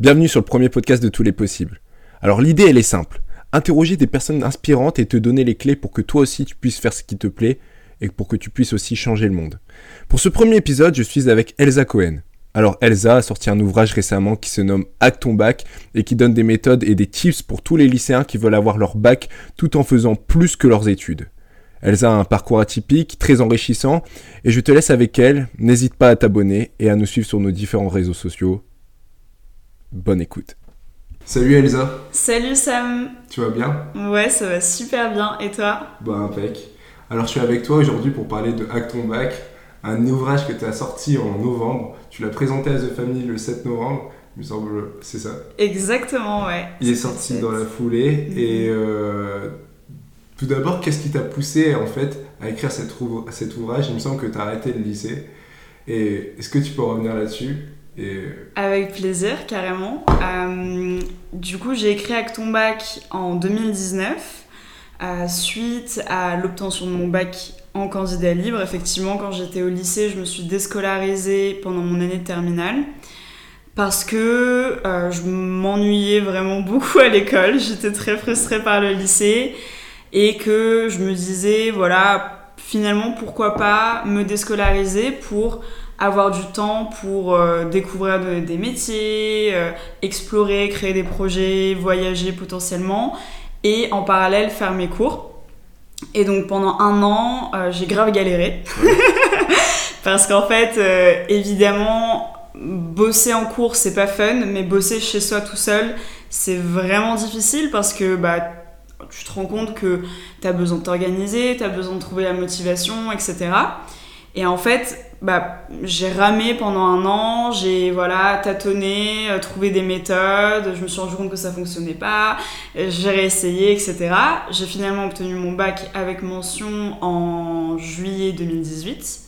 Bienvenue sur le premier podcast de tous les possibles. Alors l'idée elle est simple. Interroger des personnes inspirantes et te donner les clés pour que toi aussi tu puisses faire ce qui te plaît et pour que tu puisses aussi changer le monde. Pour ce premier épisode, je suis avec Elsa Cohen. Alors Elsa a sorti un ouvrage récemment qui se nomme Hack ton bac et qui donne des méthodes et des tips pour tous les lycéens qui veulent avoir leur bac tout en faisant plus que leurs études. Elsa a un parcours atypique, très enrichissant, et je te laisse avec elle. N'hésite pas à t'abonner et à nous suivre sur nos différents réseaux sociaux. Bonne écoute. Salut Elsa, Salut Sam tu vas bien? Ouais, ça va super bien. Et toi? Bah impec. Alors je suis avec toi aujourd'hui pour parler de Hack ton bac, un ouvrage que tu as sorti en novembre. Tu l'as présenté à The Family le 7 novembre, il me semble, c'est ça? Exactement, ouais. Il est sorti dans la foulée Mhm. et euh, tout d'abord, qu'est-ce qui t'a poussé en fait à écrire cet, ouv- cet ouvrage? Il me semble que tu as arrêté le lycée. Et est-ce que tu peux revenir là-dessus? Avec plaisir, carrément. Euh, du coup, j'ai écrit Hack ton bac en 2019, euh, suite à l'obtention de mon bac en candidat libre. Effectivement, quand j'étais au lycée, je me suis déscolarisée pendant mon année de terminale. Parce que euh, je m'ennuyais vraiment beaucoup à l'école, j'étais très frustrée par le lycée et que je me disais, voilà, finalement, pourquoi pas me déscolariser pour avoir du temps pour euh, découvrir de- des métiers, euh, explorer, créer des projets, voyager potentiellement et en parallèle faire mes cours. Et donc pendant un an, euh, j'ai grave galéré. Parce qu'en fait, évidemment, bosser en cours, c'est pas fun, mais bosser chez soi tout seul, c'est vraiment difficile parce que bah, tu te rends compte que tu as besoin de t'organiser, tu besoin de trouver la motivation, etc. Et en fait, bah, j'ai ramé pendant un an, j'ai voilà, tâtonné, euh, trouvé des méthodes, je me suis rendu compte que ça fonctionnait pas, j'ai réessayé, etc. J'ai finalement obtenu mon bac avec mention en juillet 2018.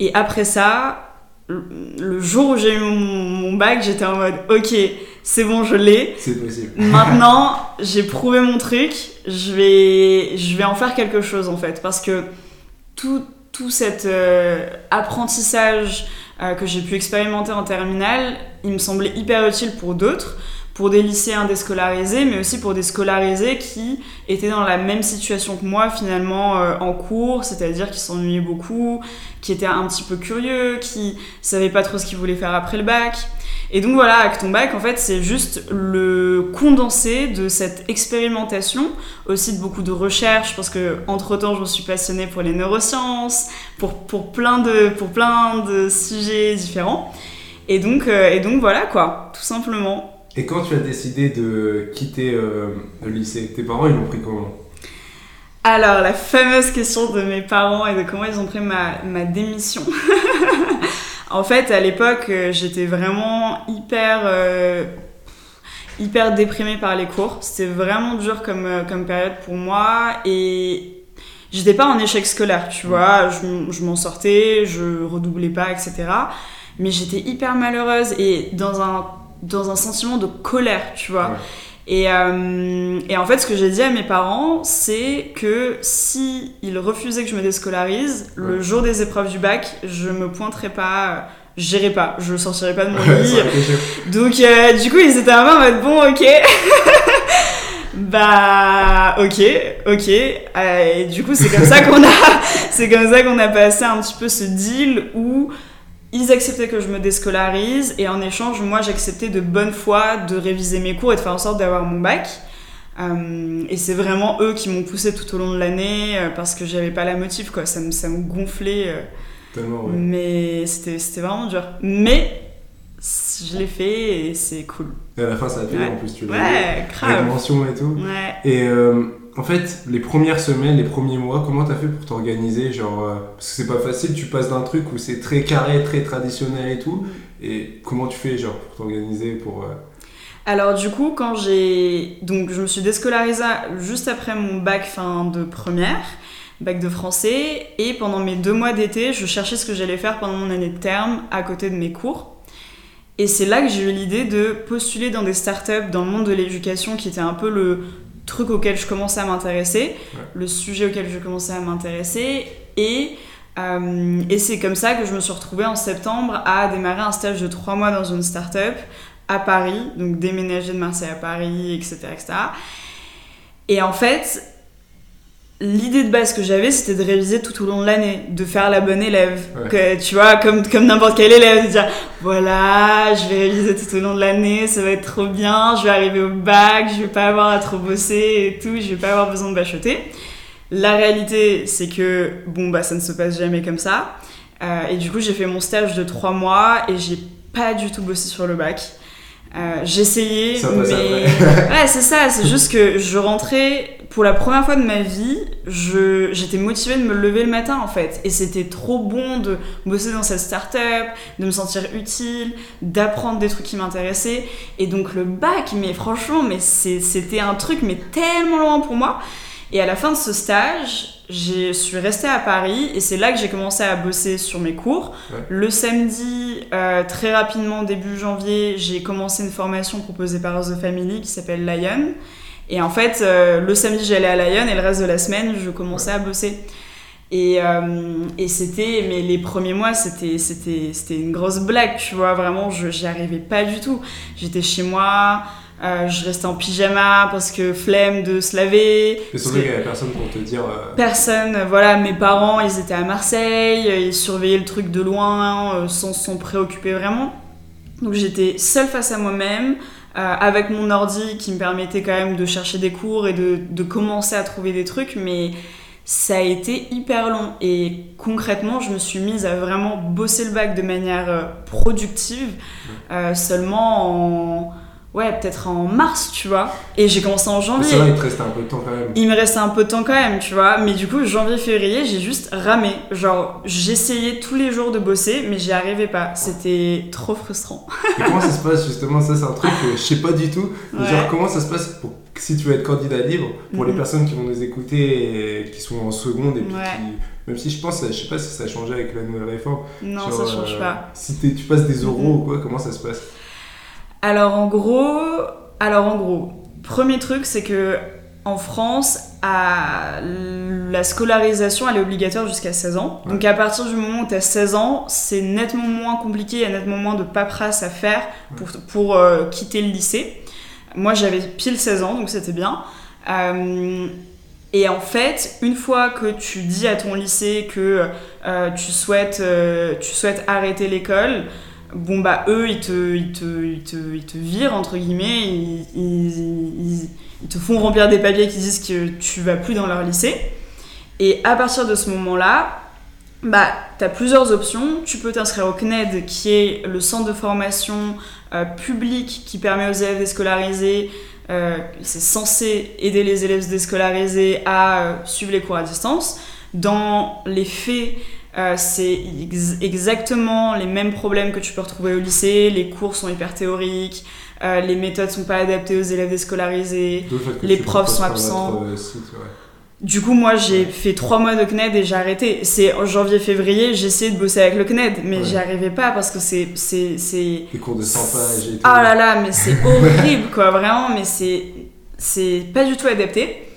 Et après ça, le- jour où j'ai eu mon, mon bac, j'étais en mode ok, c'est bon, je l'ai. C'est possible. Maintenant, j'ai prouvé mon truc, je vais, je vais en faire quelque chose en fait. Parce que tout, tout cet euh, apprentissage euh, que j'ai pu expérimenter en terminale, il me semblait hyper utile pour d'autres, pour des lycéens déscolarisés, mais aussi pour des scolarisés qui étaient dans la même situation que moi finalement euh, en cours, c'est-à-dire qui s'ennuyaient beaucoup, qui étaient un petit peu curieux, qui savaient pas trop ce qu'ils voulaient faire après le bac. Et donc voilà, avec ton bac, en fait, c'est juste le condensé de cette expérimentation, aussi de beaucoup de recherches, parce que entre temps, je me suis passionnée pour les neurosciences, pour, pour, plein, de, pour plein de sujets différents. Et donc, euh, et donc voilà quoi, tout simplement. Et quand tu as décidé de quitter euh, le lycée, tes parents ils l'ont pris comment? Alors, la fameuse question de mes parents et de comment ils ont pris ma, ma démission. en fait, à l'époque, euh, j'étais vraiment hyper, euh, hyper déprimée par les cours. C'était vraiment dur comme, euh, comme période pour moi. Et j'étais pas en échec scolaire, tu vois. Je, m'en sortais, je redoublais pas, etc. Mais j'étais hyper malheureuse et dans un, dans un sentiment de colère, tu vois. Ouais. Et, euh, et en fait, ce que j'ai dit à mes parents, c'est que si ils refusaient que je me déscolarise, le jour des épreuves du bac, je me pointerais pas, j'irais pas, je sortirais pas de mon lit. Donc, euh, du coup, ils étaient un peu en mode bon, ok. bah, ok, ok. Euh, et du coup, c'est comme ça qu'on a, c'est comme ça qu'on a passé un petit peu ce deal où ils acceptaient que je me déscolarise et en échange, moi, j'acceptais de bonne foi de réviser mes cours et de faire en sorte d'avoir mon bac. Euh, et c'est vraiment eux qui m'ont poussé tout au long de l'année euh, parce que j'avais pas la motive, quoi. Ça me, ça me gonflait. euh, Tellement, ouais. mais c'était vraiment dur. Mais je l'ai fait et c'est cool. Et à la fin, ça a payé Ouais. en plus, tu l'as Ouais, grave. mention et tout. Ouais. Et en fait, les premières semaines, les premiers mois, comment t'as fait pour t'organiser Genre, euh, parce que c'est pas facile, tu passes d'un truc où c'est très carré, très traditionnel et tout. Et comment tu fais, genre, pour t'organiser pour. euh, Alors du coup, quand j'ai... Donc je me suis déscolarisée juste après mon bac fin de première, bac de français, et pendant mes deux mois d'été, je cherchais ce que j'allais faire pendant mon année de terme à côté de mes cours. Et c'est là que j'ai eu l'idée de postuler dans des startups dans le monde de l'éducation qui était un peu le truc auquel je commençais à m'intéresser, Ouais. le sujet auquel je commençais à m'intéresser. Et, euh, et c'est comme ça que je me suis retrouvée en septembre à démarrer un stage de trois mois dans une startup à Paris, donc déménager de Marseille à Paris, etc. etc. Et en fait, l'idée de base que j'avais, c'était de réviser tout au long de l'année, de faire la bonne élève. Que, tu vois, comme, comme n'importe quel élève, de dire voilà, je vais réviser tout au long de l'année, ça va être trop bien, je vais arriver au bac, je vais pas avoir à trop bosser et tout, je vais pas avoir besoin de bachoter. La réalité, c'est que, bon, bah, ça ne se passe jamais comme ça. Euh, et du coup, j'ai fait mon stage de trois mois et j'ai pas du tout bossé sur le bac. Euh, j'essayais, mais. ouais, c'est ça, c'est juste que je rentrais pour la première fois de ma vie, j'étais motivée de me lever le matin en fait. Et c'était trop bon de bosser dans cette start-up, de me sentir utile, d'apprendre des trucs qui m'intéressaient. Et donc le bac, mais franchement, mais c'était un truc mais tellement loin pour moi. Et à la fin de ce stage, je suis restée à Paris et c'est là que j'ai commencé à bosser sur mes cours. Le samedi, euh, très rapidement, début janvier, j'ai commencé une formation proposée par The Family qui s'appelle Lion. Et en fait, euh, le samedi, j'allais à Lyon et le reste de la semaine, je commençais à bosser. Et, euh, et c'était, mais les premiers mois, c'était, c'était, c'était une grosse blague, tu vois, vraiment, je, j'y arrivais pas du tout. J'étais chez moi, euh, je restais en pyjama parce que flemme de se laver. Et surtout qu'il n'y avait personne pour te dire. Personne, voilà, mes parents, ils étaient à Marseille, ils surveillaient le truc de loin sans s'en préoccuper vraiment. Donc j'étais seule face à moi-même. Euh, avec mon ordi qui me permettait quand même de chercher des cours et de, de, commencer à trouver des trucs, mais ça a été hyper long. Et concrètement, je me suis mise à vraiment bosser le bac de manière euh, productive, euh, seulement en ouais, peut-être en mars, tu vois. Et j'ai commencé en janvier. C'est vrai, il te restait un peu de temps quand même. Il me restait un peu de temps quand même, tu vois. Mais du coup, janvier-février, j'ai juste ramé. Genre, j'essayais tous les jours de bosser, mais j'y arrivais pas. C'était trop frustrant. Et comment ça se passe justement Ça, c'est un truc que je sais pas du tout. Genre, comment ça se passe pour si tu veux être candidat libre, pour les mhm. personnes qui vont nous écouter et qui sont en seconde et puis qui, même si je pense, je sais pas si ça a changé avec la nouvelle réforme. Non, ça change euh, pas. Si tu passes des euros mhm. ou quoi, comment ça se passe? Alors en gros, alors en gros, premier truc, c'est que en France, la scolarisation, elle est obligatoire jusqu'à 16 ans. Donc à partir du moment où tu as 16 ans, c'est nettement moins compliqué, il y a nettement moins de paperasse à faire pour, pour euh, quitter le lycée. Moi, j'avais pile 16 ans, donc c'était bien. Euh, et en fait, une fois que tu dis à ton lycée que euh, tu, souhaites, tu souhaites arrêter l'école, bon bah eux ils te, ils te, ils te, ils te virent entre guillemets, ils, te font remplir des papiers qui disent que tu vas plus dans leur lycée. Et à partir de ce moment-là, bah, as plusieurs options. Tu peux t'inscrire au CNED, qui est le centre de formation euh, public qui permet aux élèves déscolarisés, euh, c'est censé aider les élèves déscolarisés à euh, suivre les cours à distance. Dans les faits, euh, c'est exactement les mêmes problèmes que tu peux retrouver au lycée. Les cours sont hyper théoriques, euh, les méthodes sont pas adaptées aux élèves déscolarisés, les profs sont absents. Euh, du coup, moi, j'ai fait trois mois de CNED et j'ai arrêté. C'est en janvier-février, j'ai essayé de bosser avec le CNED, mais j'y arrivais pas parce que c'est. c'est, Des cours de 100 pages et tout. Ah là là, mais c'est horrible, quoi, vraiment, mais c'est, c'est pas du tout adapté.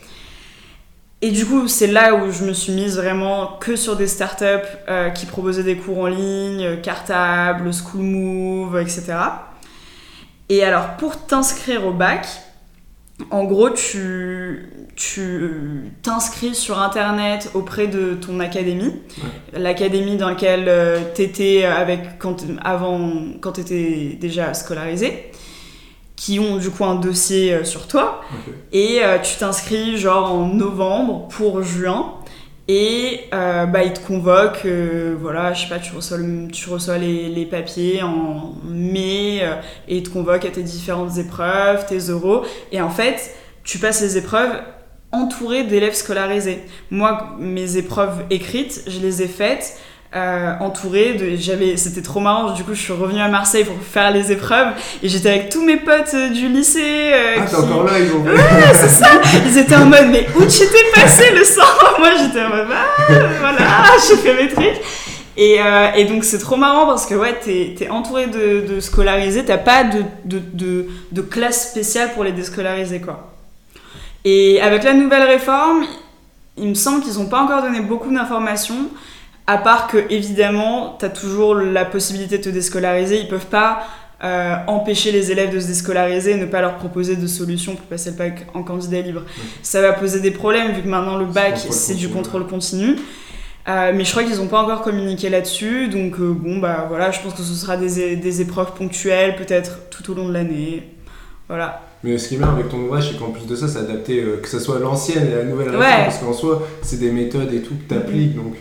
Et du coup, c'est là où je me suis mise vraiment que sur des startups euh, qui proposaient des cours en ligne, Cartable, School Move, etc. Et alors, pour t'inscrire au bac, en gros, tu t'inscris sur Internet auprès de ton académie, l'académie dans laquelle euh, tu étais avec, quand, avant, quand tu étais déjà scolarisé qui ont du coup un dossier euh, sur toi. Et euh, tu t'inscris genre en novembre pour juin. Et euh, bah, ils te convoquent, voilà, je sais pas, tu reçois, tu reçois les, les, papiers en mai et ils te convoquent à tes différentes épreuves, tes euros. Et en fait, tu passes les épreuves entouré d'élèves scolarisés. Moi, mes épreuves écrites, je les ai faites euh, entourée de j'avais c'était trop marrant du coup je suis revenue à Marseille pour faire les épreuves et j'étais avec tous mes potes euh, du lycée euh, ah t'es encore là ils ont ouais c'est ça. Ils étaient en mode mais où tu t'es passé le sang moi j'étais en mode ah voilà j'ai fait mes trucs. Et, et donc c'est trop marrant parce que ouais t'es es entouré de, de scolarisés t'as pas de, de, de, de classe spéciale pour les déscolariser quoi. Et avec la nouvelle réforme il me semble qu'ils ont pas encore donné beaucoup d'informations à part que, évidemment, tu as toujours la possibilité de te déscolariser. Ils peuvent pas euh, empêcher les élèves de se déscolariser, ne pas leur proposer de solutions pour passer le bac en candidat libre. Ça va poser des problèmes vu que maintenant le bac c'est du contrôle continu. Euh, mais je crois qu'ils n'ont pas encore communiqué là-dessus, donc euh, bon bah voilà, je pense que ce sera des, des épreuves ponctuelles, peut-être tout au long de l'année. Voilà. Mais ce qui est bien avec ton ouvrage, c'est qu'en plus de ça, c'est adapté, euh, que ce soit l'ancienne et la nouvelle réforme, parce qu'en soi, c'est des méthodes et tout que tu appliques. Donc,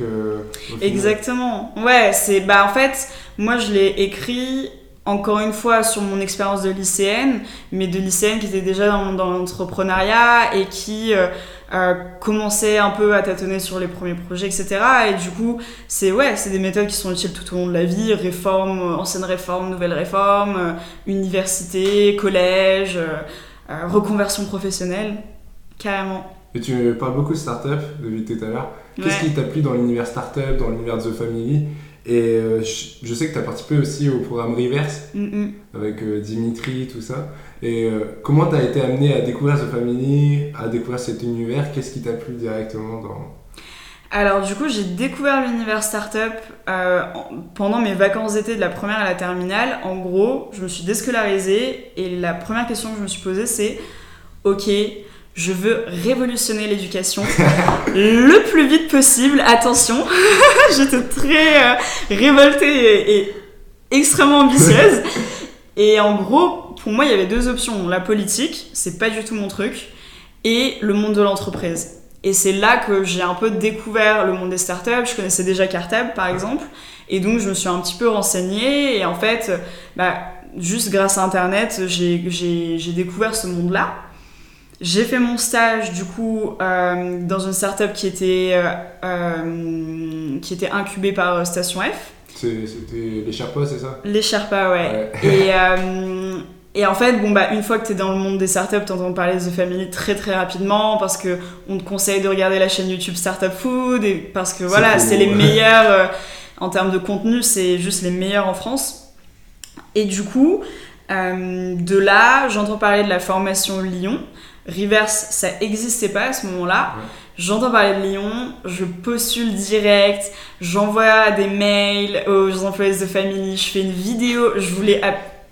Exactement. Ouais, c'est. Bah, en fait, moi, je l'ai écrit encore une fois sur mon expérience de lycéenne, mais de lycéenne qui était déjà dans, dans l'entrepreneuriat et qui euh, euh, commençait un peu à tâtonner sur les premiers projets, etc. Et du coup, c'est ouais, c'est des méthodes qui sont utiles tout au long de la vie, réforme, ancienne réforme, nouvelle réforme, euh, université, collège, reconversion professionnelle, carrément. Et tu parles beaucoup de start-up depuis tout à l'heure. Qu'est-ce qui t'a plu dans l'univers start-up, dans l'univers de The Family? Et euh, je, sais que tu as participé aussi au programme Reverse mm, mm. avec euh, Dimitri, tout ça. Et euh, comment tu as été amené à découvrir The Family, à découvrir cet univers? Qu'est-ce qui t'a plu directement dans... Alors du coup, j'ai découvert l'univers startup pendant mes vacances d'été de la première à la terminale. En gros, je me suis déscolarisée et la première question que je me suis posée, c'est OK, je veux révolutionner l'éducation le plus vite possible. Attention, j'étais très euh, révoltée et, extrêmement ambitieuse. Et en gros, pour moi, il y avait deux options. La politique, c'est pas du tout mon truc, et le monde de l'entreprise. Et c'est là que j'ai un peu découvert le monde des startups. Je connaissais déjà Cartab, par exemple. Et donc, je me suis un petit peu renseignée. Et en fait, bah, juste grâce à Internet, j'ai découvert ce monde-là. J'ai fait mon stage du coup euh, dans une startup qui était, euh, euh, qui était incubée par Station F. C'était les Sherpas, c'est ça? Les Sherpas, ouais. Et, et, en fait, bon, bah, une fois que tu es dans le monde des startups, tu entends parler de The Family très très rapidement parce qu'on te conseille de regarder la chaîne YouTube Startup Food et parce que voilà, c'est les meilleurs en termes de contenu, c'est juste les meilleurs en France. Et du coup, de là, j'entends parler de la formation Lyon. Reverse, ça existait pas à ce moment-là. J'entends parler de Lyon, je postule direct, j'envoie des mails aux employés de famille, je fais une vidéo, je voulais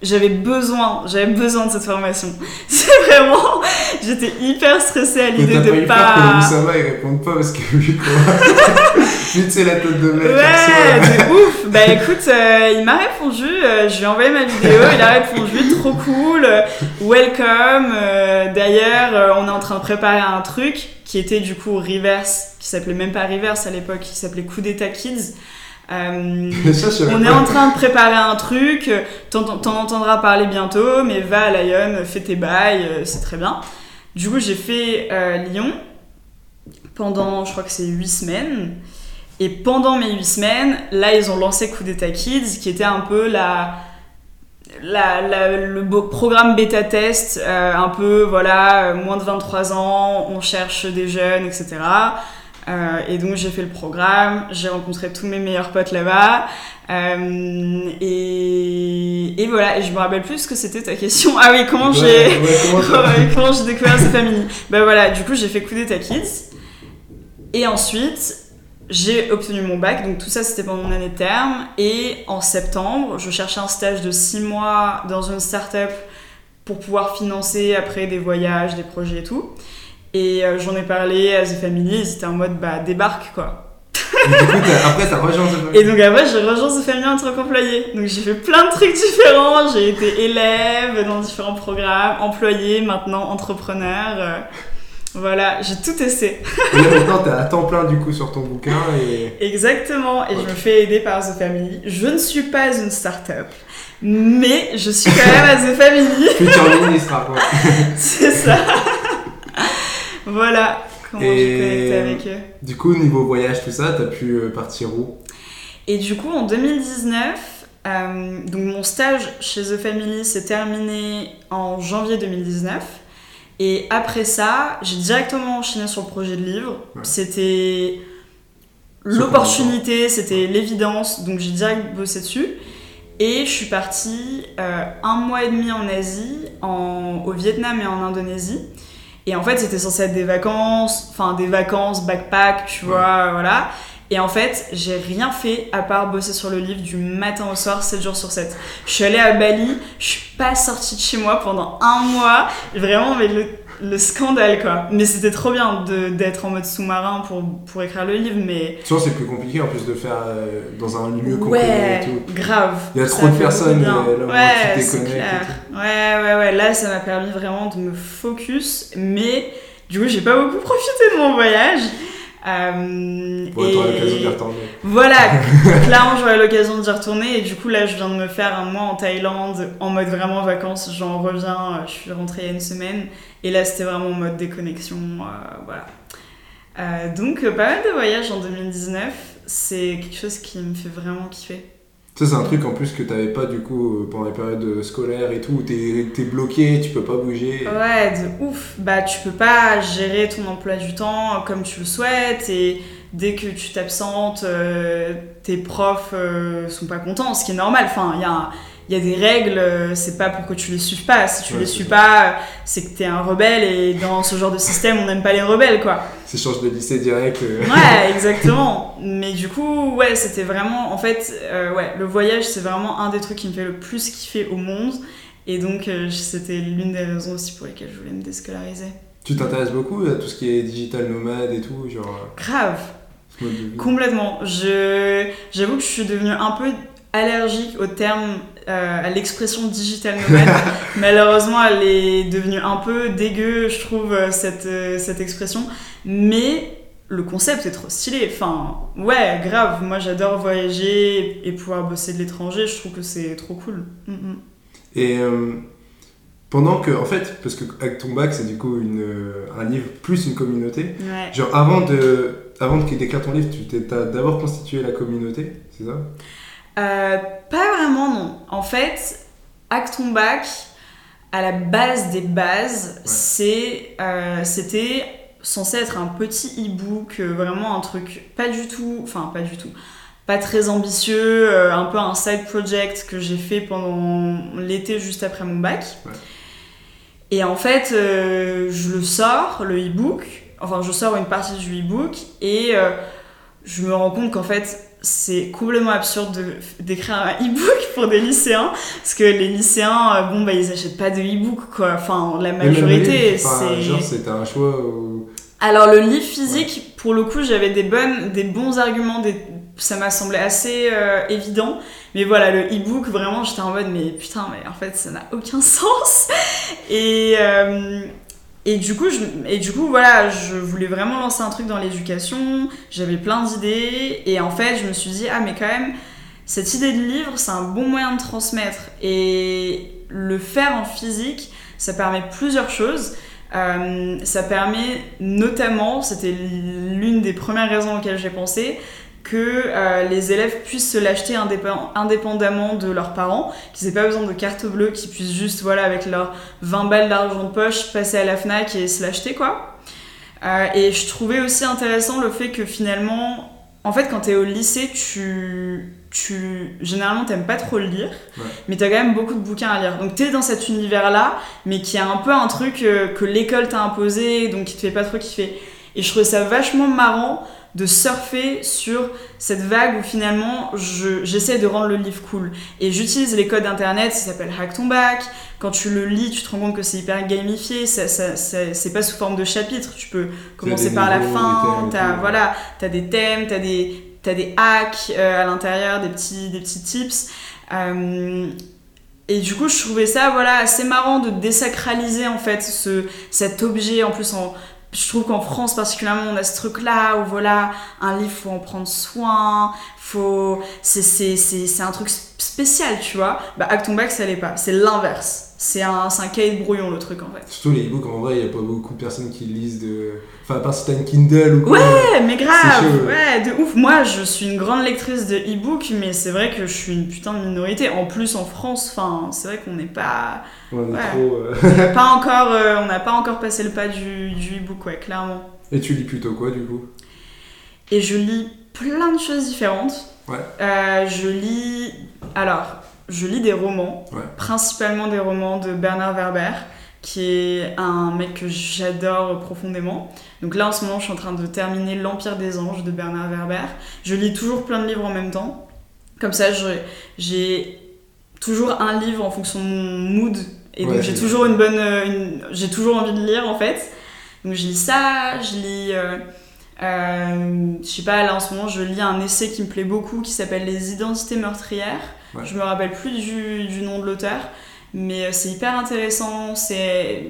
j'avais besoin, j'avais besoin de cette formation. C'est vraiment, j'étais hyper stressée à l'idée de pas. Peur que ça va, ils répondent pas parce que vu quoi, c'est la tête de mec. Ouais, c'est ouf. Bah écoute, euh, il m'a répondu, euh, je lui ai envoyé ma vidéo, il a répondu, trop cool, euh, welcome. D'ailleurs, on est en train de préparer un truc qui était du coup reverse, qui s'appelait même pas reverse à l'époque, qui s'appelait coup d'état kids. Euh, on est en train de préparer un truc, t'en, entendras parler bientôt, mais va à Lyon, fais tes bails, euh, c'est très bien. Du coup, j'ai fait euh, Lyon pendant, je crois que c'est 8 semaines. Et pendant mes 8 semaines, là, ils ont lancé Coup d'État Kids, qui était un peu la, le programme bêta test, un peu, voilà, moins de 23 ans, on cherche des jeunes, etc. Euh, et donc j'ai fait le programme, j'ai rencontré tous mes meilleurs potes là-bas. Euh, et, et, voilà, et je me rappelle plus ce que c'était ta question. Ah oui, comment j'ai comment j'ai découvert cette famille Ben voilà, du coup j'ai fait couder ta kids. Et ensuite, j'ai obtenu mon bac, donc tout ça c'était pendant mon année de terme. Et en septembre, je cherchais un stage de 6 mois dans une start-up pour pouvoir financer après des voyages, des projets et tout. Et euh, j'en ai parlé à The Family, c'était en mode bah débarque quoi. Et du coup, après, t'as rejoint The Family. Et donc après, j'ai rejoint The Family en tant qu'employé. Donc j'ai fait plein de trucs différents. J'ai été élève dans différents programmes, employé, maintenant entrepreneur. Euh, voilà, j'ai tout testé. et là maintenant, t'es à temps plein du coup sur ton bouquin. Et... Exactement, et je me fais aider par The Family. Je ne suis pas une start-up, mais je suis quand même à The Family. Futur ministre, quoi. C'est ça. Voilà comment j'ai connecté avec eux. Du coup, niveau voyage, tout ça, t'as pu euh, partir où? Et du coup, en 2019, euh, donc mon stage chez The Family s'est terminé en janvier 2019. Et après ça, j'ai directement enchaîné sur le projet de livre. C'était l'opportunité, c'était l'évidence, donc j'ai direct bossé dessus. Et je suis partie euh, un mois et demi en Asie, en, au Vietnam et en Indonésie. Et en fait, c'était censé être des vacances, enfin des vacances backpack, tu vois, voilà. Et en fait, j'ai rien fait à part bosser sur le livre du matin au soir, 7 jours sur 7. Je suis allée à Bali, je suis pas sortie de chez moi pendant un mois. Vraiment, mais le, le scandale quoi. Mais c'était trop bien de- d'être en mode sous-marin pour, pour écrire le livre, mais. Souvent, c'est plus compliqué en plus de faire euh, dans un lieu Ouais, connaît et tout. grave. Il y a trop de personnes, et là, ouais, tu déconnectes. Ouais, ouais, ouais. Là, ça m'a permis vraiment de me focus, mais du coup, j'ai pas beaucoup profité de mon voyage. Euh, Pour et- l'occasion d'y retourner. Voilà, clairement j'aurai l'occasion d'y retourner et du coup là je viens de me faire un mois en Thaïlande en mode vraiment vacances, j'en reviens, euh, je suis rentrée il y a une semaine et là c'était vraiment en mode déconnexion, euh, voilà. Euh, donc pas mal de voyages en 2019, c'est quelque chose qui me fait vraiment kiffer. Ça, c'est un truc en plus que t'avais pas du coup euh, pendant les périodes scolaires et tout, où t'es bloqué, tu peux pas bouger. Ouais, de ouf. Bah, tu peux pas gérer ton emploi du temps comme tu le souhaites et dès que tu t'absentes, euh, tes profs euh, sont pas contents, ce qui est normal. Enfin, il y a, il y a des règles, euh, c'est pas pour que tu les suives pas. Si tu Ouais, les suis ça. pas, c'est que t'es un rebelle et dans ce genre de système, on n'aime pas les rebelles, quoi. C'est change de lycée direct. euh. Ouais, exactement. Mais du coup, ouais, c'était vraiment. En fait, euh, ouais, le voyage, c'est vraiment un des trucs qui me fait le plus kiffer au monde. Et donc, euh, c'était l'une des raisons aussi pour lesquelles je voulais me déscolariser. Tu t'intéresses beaucoup à tout ce qui est digital nomade et tout, genre euh, Grave, complètement. Je, j'avoue que je suis devenue un peu allergique au terme, euh, à l'expression digital nomade. Malheureusement, elle est devenue un peu dégueu, je trouve, euh, cette, euh, cette expression. Mais le concept est trop stylé. Enfin, ouais, grave. Moi, j'adore voyager et pouvoir bosser de l'étranger. Je trouve que c'est trop cool. Mm, mm. Et euh, pendant que, en fait, parce que avec ton bac, c'est du coup une, un livre plus une communauté. Ouais. Genre avant de, avant de d'écrire ton livre, tu t'es t'as d'abord constitué la communauté, c'est ça? Euh, pas vraiment, non. En fait, Acton Bac, à la base des bases, euh, c'était censé être un petit e-book, euh, vraiment un truc pas du tout, enfin pas du tout, pas très ambitieux, euh, un peu un side project que j'ai fait pendant l'été juste après mon bac. Ouais. Et en fait, euh, je le sors, le e-book, enfin je sors une partie du e-book et euh, je me rends compte qu'en fait c'est complètement absurde de- d'écrire un e-book pour des lycéens parce que les lycéens euh, bon bah ils achètent pas de e-book quoi. Enfin la majorité c'est Genre c'était un choix où... alors le livre physique pour le coup j'avais des bonnes des bons arguments des ça m'a semblé assez euh, évident. Mais voilà le e-book vraiment j'étais en mode mais putain mais en fait ça n'a aucun sens. Et euh, et du coup, je, et du coup, voilà, je voulais vraiment lancer un truc dans l'éducation. J'avais plein d'idées. Et en fait, je me suis dit, ah, mais quand même, cette idée de livre, c'est un bon moyen de transmettre. Et le faire en physique, ça permet plusieurs choses. Euh, ça permet notamment, c'était l'une des premières raisons auxquelles j'ai pensé, que euh, les élèves puissent se l'acheter indépen- indépendamment de leurs parents, qu'ils n'aient pas besoin de carte bleue, qu'ils puissent juste, voilà, avec leurs 20 balles d'argent de poche, passer à la FNAC et se l'acheter, quoi. Euh, et je trouvais aussi intéressant le fait que finalement, en fait, quand t'es au lycée, tu, tu généralement t'aimes pas trop le lire, Ouais. mais t'as quand même beaucoup de bouquins à lire. Donc t'es dans cet univers-là, mais qui a un peu un truc euh, que l'école t'a imposé, donc qui te fait pas trop kiffer. Et je trouvais ça vachement marrant de surfer sur cette vague où finalement je- j'essaie de rendre le livre cool. Et j'utilise les codes internet, ça s'appelle Hack ton bac. Quand tu le lis, tu te rends compte que c'est hyper gamifié, ça, ça- ça- c'est pas sous forme de chapitre. Tu peux commencer par la fin, t'as voilà, t'as des thèmes, t'as des, t'as des hacks euh, à l'intérieur, des petits, des petits tips. Euh, et du coup, je trouvais ça voilà, assez marrant de désacraliser en fait ce, cet objet. En plus, en, je trouve qu'en France particulièrement, on a ce truc-là où voilà, un livre, faut en prendre soin, faut... c'est, un truc sp- spécial, tu vois. Bah, Acton Back, ça l'est pas. C'est l'inverse. C'est un, un cahier de brouillon, le truc, en fait. Surtout les e-books, en vrai, il n'y a pas beaucoup de personnes qui lisent de... Enfin, à part si t'as une Kindle ou quoi. Ouais, mais grave, ouais, de ouf. Moi, je suis une grande lectrice de e-book, mais c'est vrai que je suis une putain de minorité. En plus, en France, enfin, c'est vrai qu'on n'est pas, On est Ouais. trop... euh, on n'a pas encore, euh, on pas encore passé le pas du, du e-book, ouais, clairement. Et tu lis plutôt quoi, du coup? Et je lis plein de choses différentes. Ouais. Euh, je lis, alors, je lis des romans, Ouais. principalement des romans de Bernard Werber. qui est un mec que j'adore profondément. Donc là, en ce moment, je suis en train de terminer L'Empire des Anges de Bernard Werber. Je lis toujours plein de livres en même temps. Comme ça, j'ai toujours un livre en fonction de mon mood. Et donc, j'ai toujours une bonne. Une... J'ai toujours envie de lire, en fait. Donc, je lis ça, je lis. Euh, euh, je sais pas, là en ce moment, je lis un essai qui me plaît beaucoup qui s'appelle Les identités meurtrières. Je me rappelle plus du, du nom de l'auteur, mais euh, c'est hyper intéressant. C'est,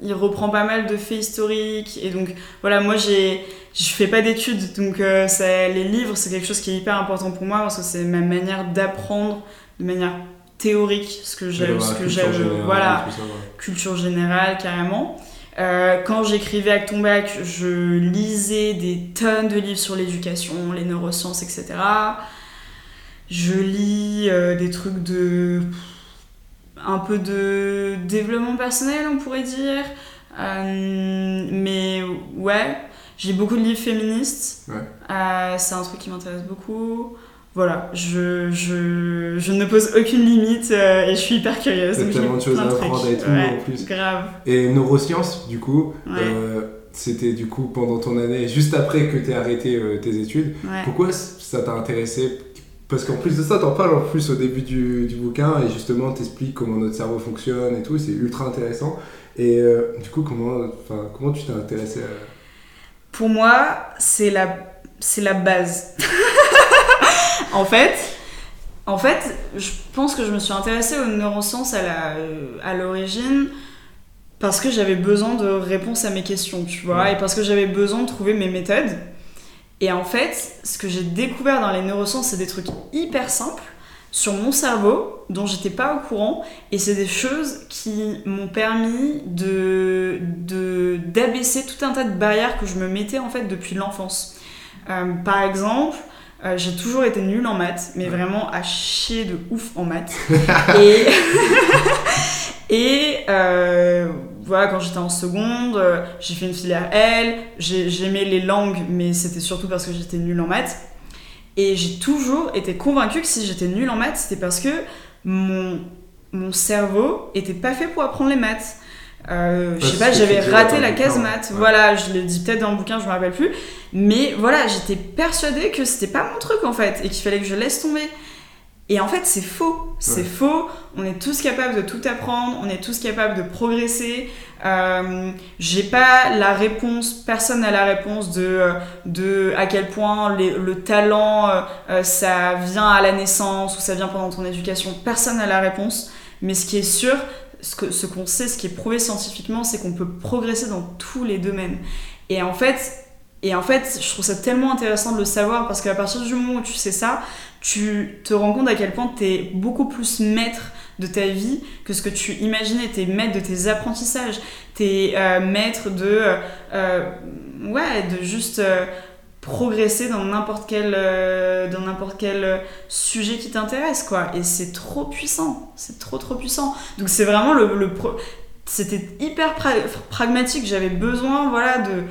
il reprend pas mal de faits historiques et donc voilà, moi j'ai, je fais pas d'études, donc euh, les livres c'est quelque chose qui est hyper important pour moi parce que c'est ma manière d'apprendre de manière théorique, ce que j'aime, ce que j'aime, voilà, culture générale carrément. Euh, quand j'écrivais Acton Bac, je lisais des tonnes de livres sur l'éducation, les neurosciences, etc. Je lis euh, des trucs de. un peu de développement personnel, on pourrait dire. Euh, mais ouais, j'ai beaucoup de livres féministes. c'est un truc qui m'intéresse beaucoup voilà, je, je, je, ne pose aucune limite euh, et je suis hyper curieuse. Il y a tellement de choses à apprendre et tout en plus. Grave. Et neurosciences, du coup, euh, c'était du coup pendant ton année, juste après que tu arrêté euh, tes études. Pourquoi ça t'a intéressé Parce qu'en plus de ça, tu en parles en plus au début du, du bouquin et justement t'expliques comment notre cerveau fonctionne et tout, c'est ultra intéressant. Et du coup, comment, comment tu t'es intéressé à... Pour moi, c'est la, la base. en fait, en fait, je pense que je me suis intéressée aux neurosciences à l'origine parce que j'avais besoin de réponses à mes questions, tu vois, et parce que j'avais besoin de trouver mes méthodes. Et en fait, ce que j'ai découvert dans les neurosciences, c'est des trucs hyper simples sur mon cerveau dont j'étais pas au courant et c'est des choses qui m'ont permis de d'abaisser tout un tas de barrières que je me mettais en fait depuis l'enfance. Euh, par exemple, euh, j'ai toujours été nulle en maths, mais vraiment à chier de ouf en maths. et et euh, voilà, quand j'étais en seconde, euh, j'ai fait une filière L, j'aimais les langues, mais c'était surtout parce que j'étais nulle en maths. Et j'ai toujours été convaincue que si j'étais nulle en maths, c'était parce que mon, mon cerveau était pas fait pour apprendre les maths. Euh, je sais pas, j'avais raté la case maths. Voilà, je l'ai dit peut-être dans le bouquin, je me rappelle plus. Mais voilà, j'étais persuadée que c'était pas mon truc en fait et qu'il fallait que je laisse tomber. Et en fait, c'est faux. C'est faux. On est tous capables de tout apprendre. On est tous capables de progresser. Euh, J'ai pas la réponse. Personne n'a la réponse de, de à quel point le talent euh, euh, ça vient à la naissance ou ça vient pendant ton éducation. Personne n'a la réponse. Mais ce qui est sûr, ce qu'on ce qu'on sait, ce qui est prouvé scientifiquement, c'est qu'on peut progresser dans tous les domaines. Et en fait, et en fait, je trouve ça tellement intéressant de le savoir parce qu'à partir du moment où tu sais ça, tu te rends compte à quel point tu es beaucoup plus maître de ta vie que ce que tu imaginais. Tu es maître de tes apprentissages, tu es euh, maître de. Euh, euh, ouais, de juste progresser dans n'importe quel, euh, quel sujet qui t'intéresse, quoi. Et c'est trop puissant, c'est trop trop puissant. Donc c'est vraiment le... le C'était hyper pragmatique, j'avais besoin, voilà, de,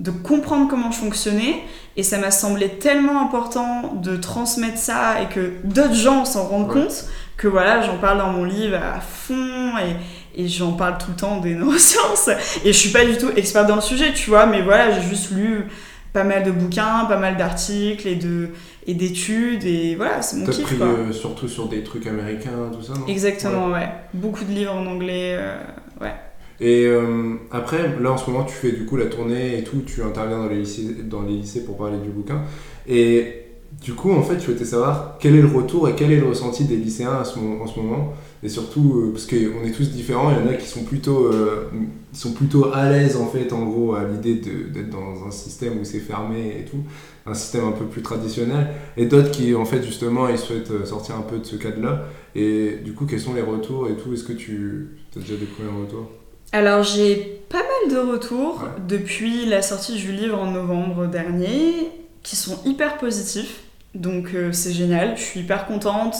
de comprendre comment je fonctionnais. Et ça m'a semblé tellement important de transmettre ça et que d'autres gens s'en rendent compte que voilà, j'en parle dans mon livre à fond et, et j'en parle tout le temps des neurosciences. Et je suis pas du tout experte dans le sujet, tu vois, mais voilà, j'ai juste lu pas mal de bouquins, pas mal d'articles et de et d'études et voilà, c'est mon kiff. Euh, surtout sur des trucs américains, tout ça, non? Exactement, ouais. Beaucoup de livres en anglais, euh, ouais. Et euh, après, là en ce moment, tu fais du coup la tournée et tout, tu interviens dans les lycées, dans les lycées pour parler du bouquin. Et du coup, en fait, je souhaitais savoir quel est le retour et quel est le ressenti des lycéens en ce moment. Et surtout, euh, parce qu'on est tous différents, il y en a qui sont plutôt, euh, sont plutôt à l'aise, en fait, en gros, à l'idée d'être dans un système où c'est fermé et tout, un système un peu plus traditionnel. Et d'autres qui, en fait, justement, ils souhaitent euh, sortir un peu de ce cadre-là. Et du coup, quels sont les retours et tout? Est-ce que tu as déjà des premiers retours alors j'ai pas mal de retours depuis la sortie du livre en novembre dernier qui sont hyper positifs. Donc euh, c'est génial, je suis hyper contente.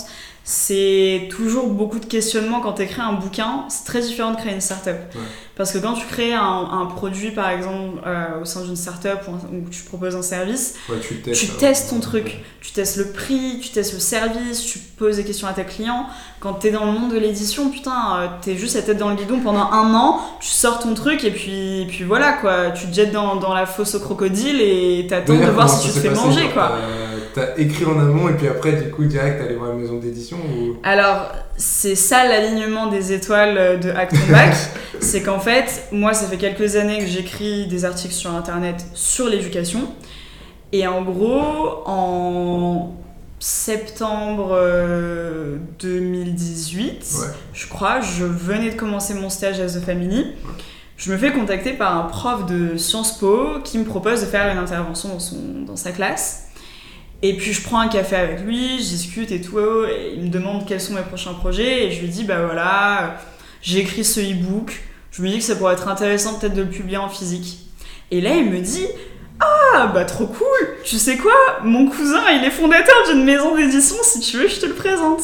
C'est toujours beaucoup de questionnements quand tu écris un bouquin. C'est très différent de créer une startup. Ouais. Parce que quand tu crées un, un produit, par exemple, euh, au sein d'une startup ou, un- ou tu proposes un service, Ouais, tu testes. tu euh, testes ton ouais. truc. Tu testes le prix, tu testes le service, tu poses des questions à tes clients. Quand t'es dans le monde de l'édition, putain, euh, t'es juste la tête dans le guidon pendant un an, tu sors ton truc et puis, et puis voilà quoi. Tu te jettes dans, dans la fosse au crocodile et t'attends de voir si tu te fais manger quoi. T'as t'as écrit en amont et puis après, du coup, direct, t'es allé voir la maison d'édition ou? Alors, c'est ça l'alignement des étoiles euh, de Hack Ton Bac. c'est qu'en fait, moi, ça fait quelques années que j'écris des articles sur internet sur l'éducation. Et en gros, en septembre euh, 2018, Ouais. je crois, je venais de commencer mon stage à The Family. Je me fais contacter par un prof de Sciences Po qui me propose de faire une intervention dans, son, dans sa classe. Et puis je prends un café avec lui, je discute et tout, et il me demande quels sont mes prochains projets, et je lui dis bah voilà, j'ai écrit ce e-book, je me dis que ça pourrait être intéressant peut-être de le publier en physique. Et là il me dit ah bah trop cool, tu sais quoi, mon cousin il est fondateur d'une maison d'édition, si tu veux je te le présente.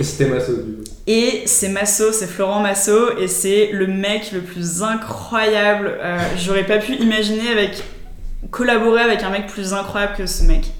Et c'était Masso, du coup. Et c'est Masso, c'est Florent Masso, et c'est le mec le plus incroyable. Euh, J'aurais pas pu imaginer avec collaborer avec un mec plus incroyable que ce mec.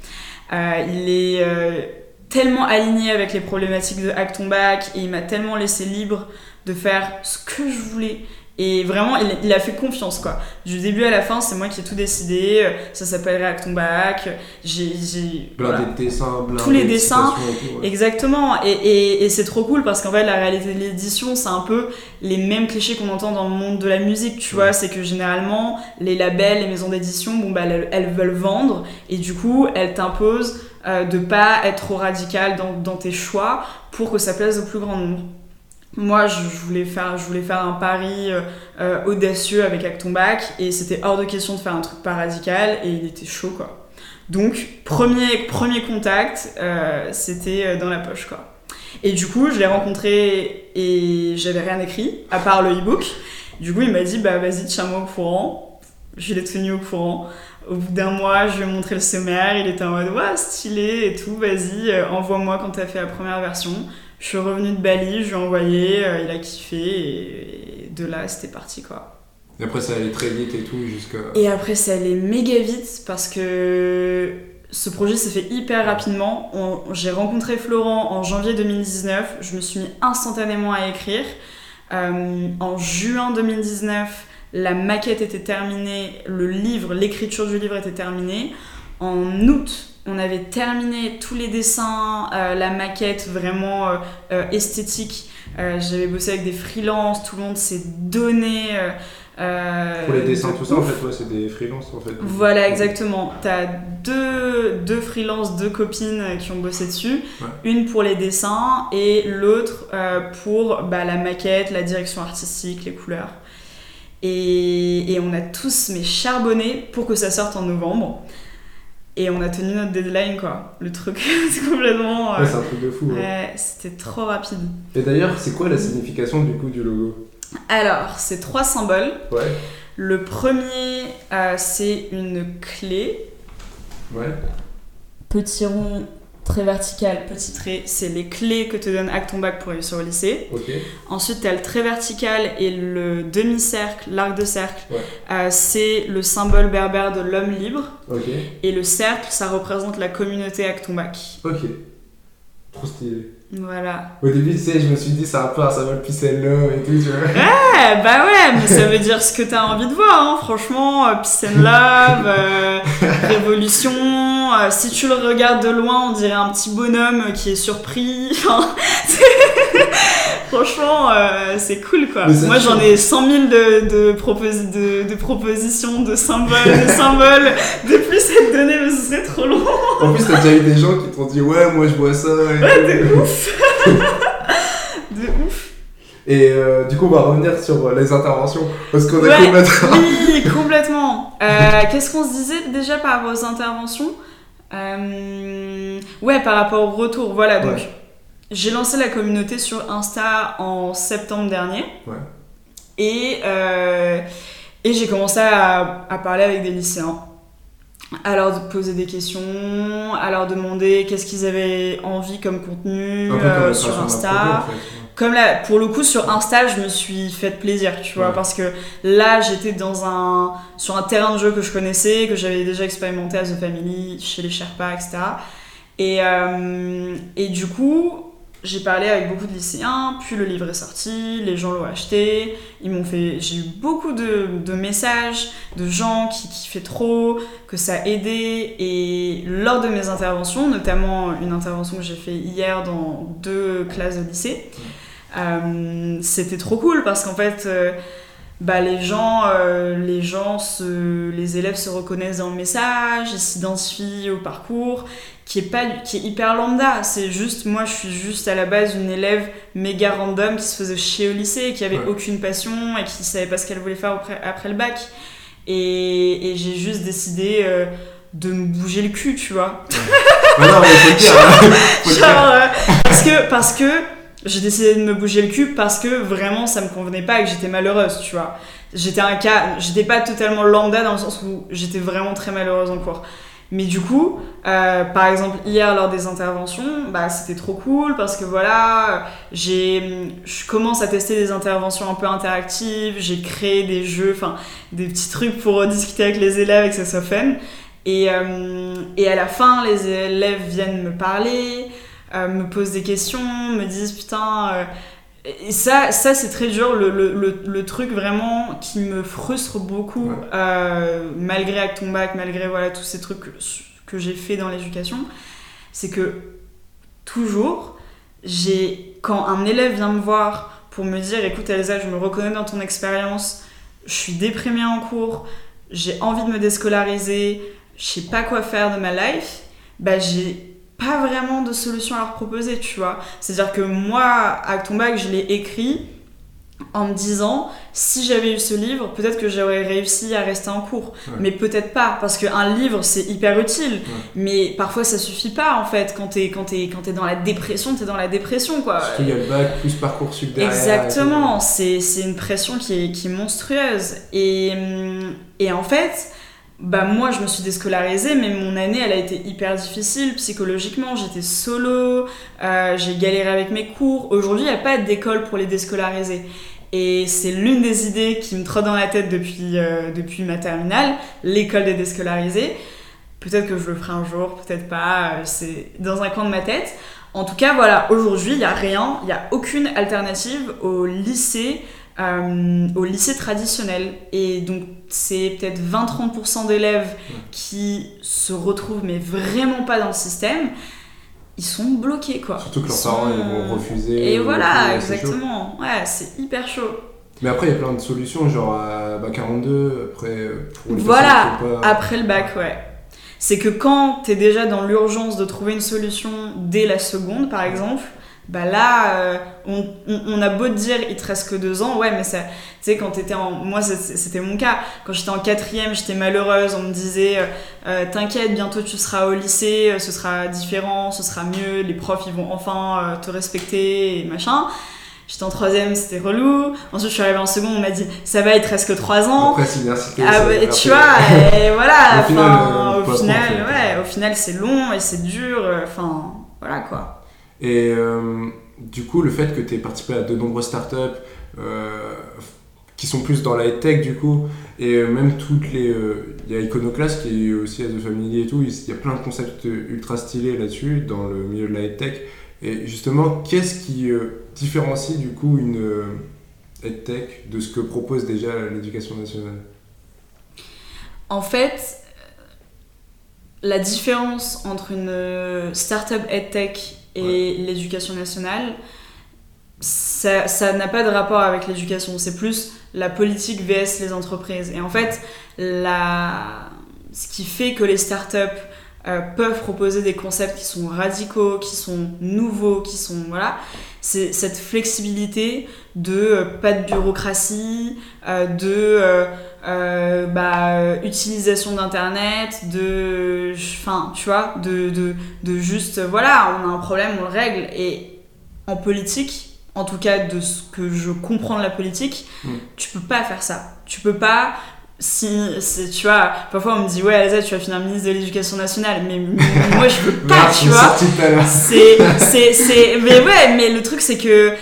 Euh, il est euh, tellement aligné avec les problématiques de Hack Ton Bac et il m'a tellement laissé libre de faire ce que je voulais. Et vraiment, il, il a fait confiance, quoi. Du début à la fin, c'est moi qui ai tout décidé. Ça s'appellerait Hack Ton Bac. J'ai... voilà. de dessins, blindé Tous les de dessins. citations et tout, ouais. Exactement, et, et- et c'est trop cool parce qu'en fait la réalité de l'édition c'est un peu les mêmes clichés qu'on entend dans le monde de la musique, tu vois, c'est que généralement les labels, les maisons d'édition, bon bah elles, elles veulent vendre et du coup elles t'imposent euh, de pas être trop radical dans, dans tes choix pour que ça plaise au plus grand nombre. Moi, je voulais faire, je voulais faire un pari euh, euh, audacieux avec Acton et c'était hors de question de faire un truc pas radical et il était chaud quoi. Donc, premier, premier contact, euh, c'était dans la poche, quoi. Et du coup, je l'ai rencontré et j'avais rien écrit, à part le e-book. Du coup, il m'a dit, bah vas-y, tiens-moi au courant. Je l'ai tenu au courant. Au bout d'un mois, je lui ai montré le sommaire, il était en mode, ouais, stylé et tout, vas-y, envoie-moi quand t'as fait la première version. Je suis revenue de Bali, je lui ai envoyé, euh, il a kiffé et, et de là, c'était parti, quoi. Et après, ça allait très vite et tout, jusqu'à. Et après, ça allait méga vite parce que ce projet s'est fait hyper rapidement. J'ai rencontré Florent en janvier 2019. Je me suis mis instantanément à écrire. Euh, en juin 2019, la maquette était terminée, le livre, l'écriture du livre était terminée. En août, on avait terminé tous les dessins, euh, la maquette vraiment euh, euh, esthétique. J'avais bossé avec des freelances, tout le monde s'est donné. Pour les dessins, de tout ça, en fait, ouais, c'est des freelances, en fait. Voilà, exactement. T'as deux, deux freelances, deux copines qui ont bossé dessus. Ouais. Une pour les dessins et l'autre pour bah, la maquette, la direction artistique, les couleurs. Et, et on a tous mais charbonné pour que ça sorte en novembre. Et on a tenu notre deadline, quoi. Le truc, c'est complètement... euh, Ouais, c'est un truc de fou. ouais. ouais, c'était trop rapide. Et d'ailleurs, c'est quoi la signification, du coup, du logo? Alors, c'est trois symboles. Ouais. Le premier, euh, c'est une clé Ouais. petit rond, trait vertical, petit trait, c'est les clés que te donne Hack ton bac pour réussir au lycée. Ensuite, tu as le trait vertical et le demi-cercle, l'arc de cercle, Ouais. Euh, c'est le symbole berbère de l'homme libre. Et le cercle, ça représente la communauté Hack ton bac. Ok. Trop stylé. Voilà. Au début, tu sais, je me suis dit, c'est un peu un symbole peace and love et tout, tu vois. Ouais, bah ouais, mais ça veut dire ce que t'as envie de voir, hein. franchement. euh, Peace and love, euh, révolution. Euh, si tu le regardes de loin, on dirait un petit bonhomme qui est surpris. Enfin, franchement, euh, c'est cool quoi. Moi j'en ai 100 000 de, de, proposi- de, de propositions, de symboles, de symboles, de plus à te donner, mais ce serait trop long. En plus, t'as déjà eu des gens qui t'ont dit, ouais, moi je vois ça. Et, Ouais, de ouf. de ouf. Et euh, du coup, on va revenir sur les interventions. Parce qu'on a Ouais, complètement. Oui, complètement. Euh, Qu'est-ce qu'on se disait déjà par rapport aux interventions? Euh, Ouais, par rapport au retour. Voilà, donc Ouais. j'ai lancé la communauté sur Insta en septembre dernier. Ouais. Et, euh, et j'ai commencé à, à parler avec des lycéens. à leur poser des questions, à leur demander qu'est-ce qu'ils avaient envie comme contenu euh, sur Insta. en fait. Comme là, pour le coup, sur Insta, je me suis fait plaisir, tu vois, Ouais. parce que là, j'étais dans un, sur un terrain de jeu que je connaissais, que j'avais déjà expérimenté à The Family, chez les Sherpas, etc. Et, euh, et du coup, j'ai parlé avec beaucoup de lycéens, puis le livre est sorti, les gens l'ont acheté, ils m'ont fait, j'ai eu beaucoup de, de messages de gens qui kiffaient trop, que ça a aidé, et lors de mes interventions, notamment une intervention que j'ai fait hier dans deux classes de lycée, euh, c'était trop cool parce qu'en fait, euh, bah, les gens, euh, les gens se, les élèves se reconnaissent dans le message, ils s'identifient au parcours, qui est pas, qui est hyper lambda. C'est juste, moi, je suis juste à la base une élève méga random qui se faisait chier au lycée, qui avait Ouais. aucune passion et qui savait pas ce qu'elle voulait faire après, après le bac. Et, et j'ai juste décidé de me bouger le cul, tu vois. Ouais, non, mais faut le dire. hein. Genre, parce que, parce que j'ai décidé de me bouger le cul parce que vraiment ça me convenait pas et que j'étais malheureuse, tu vois. J'étais un cas, j'étais pas totalement lambda dans le sens où j'étais vraiment très malheureuse en cours. Mais du coup, euh, par exemple, hier lors des interventions, bah, c'était trop cool parce que voilà, j'ai, je commence à tester des interventions un peu interactives, j'ai créé des jeux, enfin des petits trucs pour discuter avec les élèves et que ça soit fun. Et, euh, et à la fin, les élèves viennent me parler, euh, me posent des questions, me disent putain. euh, et ça, ça c'est très dur, le, le, le, le truc vraiment qui me frustre beaucoup, Ouais. euh, malgré Acton Bac, malgré voilà, tous ces trucs que, que j'ai fait dans l'éducation, c'est que toujours, j'ai quand un élève vient me voir pour me dire écoute Elsa, je me reconnais dans ton expérience, je suis déprimée en cours, j'ai envie de me déscolariser, je sais pas quoi faire de ma life, bah j'ai pas vraiment de solution à leur proposer, tu vois. C'est-à-dire que moi, Acton Bac, je l'ai écrit en me disant si j'avais eu ce livre, peut-être que j'aurais réussi à rester en cours. Ouais. Mais peut-être pas, parce qu'un livre c'est hyper utile. Mais parfois ça suffit pas en fait. Quand t'es quand t'es quand t'es dans la dépression, t'es dans la dépression quoi. Surtout, il y a le bac, plus parcoursup derrière. Exactement, c'est c'est une pression qui est, qui est monstrueuse. Et, hum, et en fait, bah moi je me suis déscolarisée, mais mon année elle a été hyper difficile psychologiquement. J'étais solo, euh, j'ai galéré avec mes cours. Aujourd'hui, il n'y a pas d'école pour les déscolariser. Et c'est l'une des idées qui me trotte dans la tête depuis, euh, depuis ma terminale, l'école des déscolarisés. Peut-être que je le ferai un jour, peut-être pas, euh, c'est dans un coin de ma tête. En tout cas, voilà, aujourd'hui, il n'y a rien, il n'y a aucune alternative au lycée, euh, au lycée traditionnel. Et donc, c'est peut-être 20-30% d'élèves qui se retrouvent, mais vraiment pas dans le système. Ils sont bloqués, quoi. Surtout que leurs parents ils vont refuser. Et voilà, exactement. Ouais, c'est hyper chaud. Mais après, il y a plein de solutions, genre à bac 42, après, pour les Voilà, pas- Après le bac, ouais. C'est que quand t'es déjà dans l'urgence de trouver une solution dès la seconde, par exemple, bah là, euh, on, on- on a beau te dire il te reste que deux ans, ouais, mais ça, tu sais, quand t'étais en. Moi, c'était mon cas. Quand j'étais en quatrième, j'étais malheureuse, on me disait euh, euh, t'inquiète, bientôt tu seras au lycée, ce sera différent, ce sera mieux, les profs ils vont enfin euh, te respecter et machin. J'étais en troisième, c'était relou. Ensuite, je suis arrivée en seconde, on m'a dit ça va, il te reste que trois ans. Après, c'est l'université. Ah tu vois, et voilà, Au final, au final, ouais, au final c'est long et c'est dur, enfin, voilà quoi. Et euh, du coup, le fait que tu aies participé à de nombreuses startups euh, qui sont plus dans la tech du coup, et euh, même toutes les. Il y a Iconoclast qui est aussi à The Family et tout, il y a plein de concepts ultra stylés là-dessus dans le milieu de la tech. Et justement, qu'est-ce qui différencie du coup une euh, tech de ce que propose déjà l'éducation nationale? En fait, la différence entre une startup EdTech et l'éducation nationale, ça ça n'a pas de rapport avec l'éducation, c'est plus la politique vs les entreprises. Et en fait, la... ce qui fait que les startups euh, peuvent proposer des concepts qui sont radicaux, qui sont nouveaux, qui sont voilà, c'est cette flexibilité de euh, pas de bureaucratie, euh, de euh, bah, utilisation d'internet, de enfin tu vois, de, de, de juste voilà, on a un problème, on le règle et en politique. En tout cas, de ce que je comprends de la politique, Mm. tu peux pas faire ça. Tu peux pas si, tu vois, parfois on me dit, ouais, Elsa, tu vas finir ministre de l'éducation nationale, mais moi je veux pas, Merde, tu vois. C'est, c'est, c'est, mais ouais, mais le truc c'est que,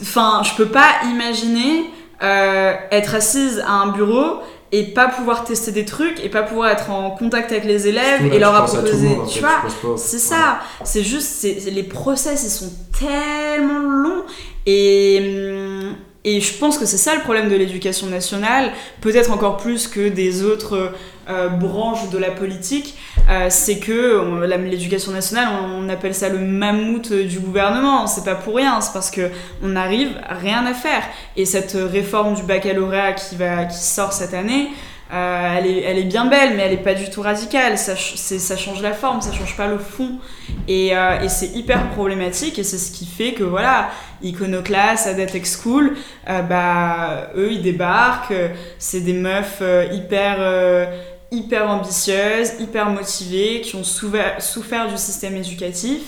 enfin, je peux pas imaginer euh, être assise à un bureau et pas pouvoir tester des trucs et pas pouvoir être en contact avec les élèves et leur proposer, monde, tu fait, vois. C'est Ouais. ça, c'est juste, c'est- les process ils sont tellement longs et, hum, et je pense que c'est ça le problème de l'éducation nationale, peut-être encore plus que des autres euh, branches de la politique, euh, c'est que l'éducation nationale, on, appelle ça le mammouth du gouvernement, c'est pas pour rien, c'est parce que on arrive à rien à faire. Et cette réforme du baccalauréat qui sort cette année, euh, elle, est, bien belle, mais elle est pas du tout radicale. Ça, change la forme, ça change pas le fond. Et, euh, et c'est hyper problématique, et c'est ce qui fait que voilà, Iconoclast, Adatex School, euh, bah, eux ils débarquent, c'est des meufs hyper. hyper ambitieuses, hyper motivées, qui ont souffert, du système éducatif,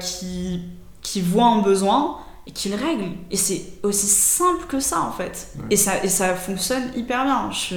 qui, qui voient un besoin et qui le règlent. Et c'est aussi simple que ça en fait. Ouais. Et, ça, et ça fonctionne hyper bien. Je,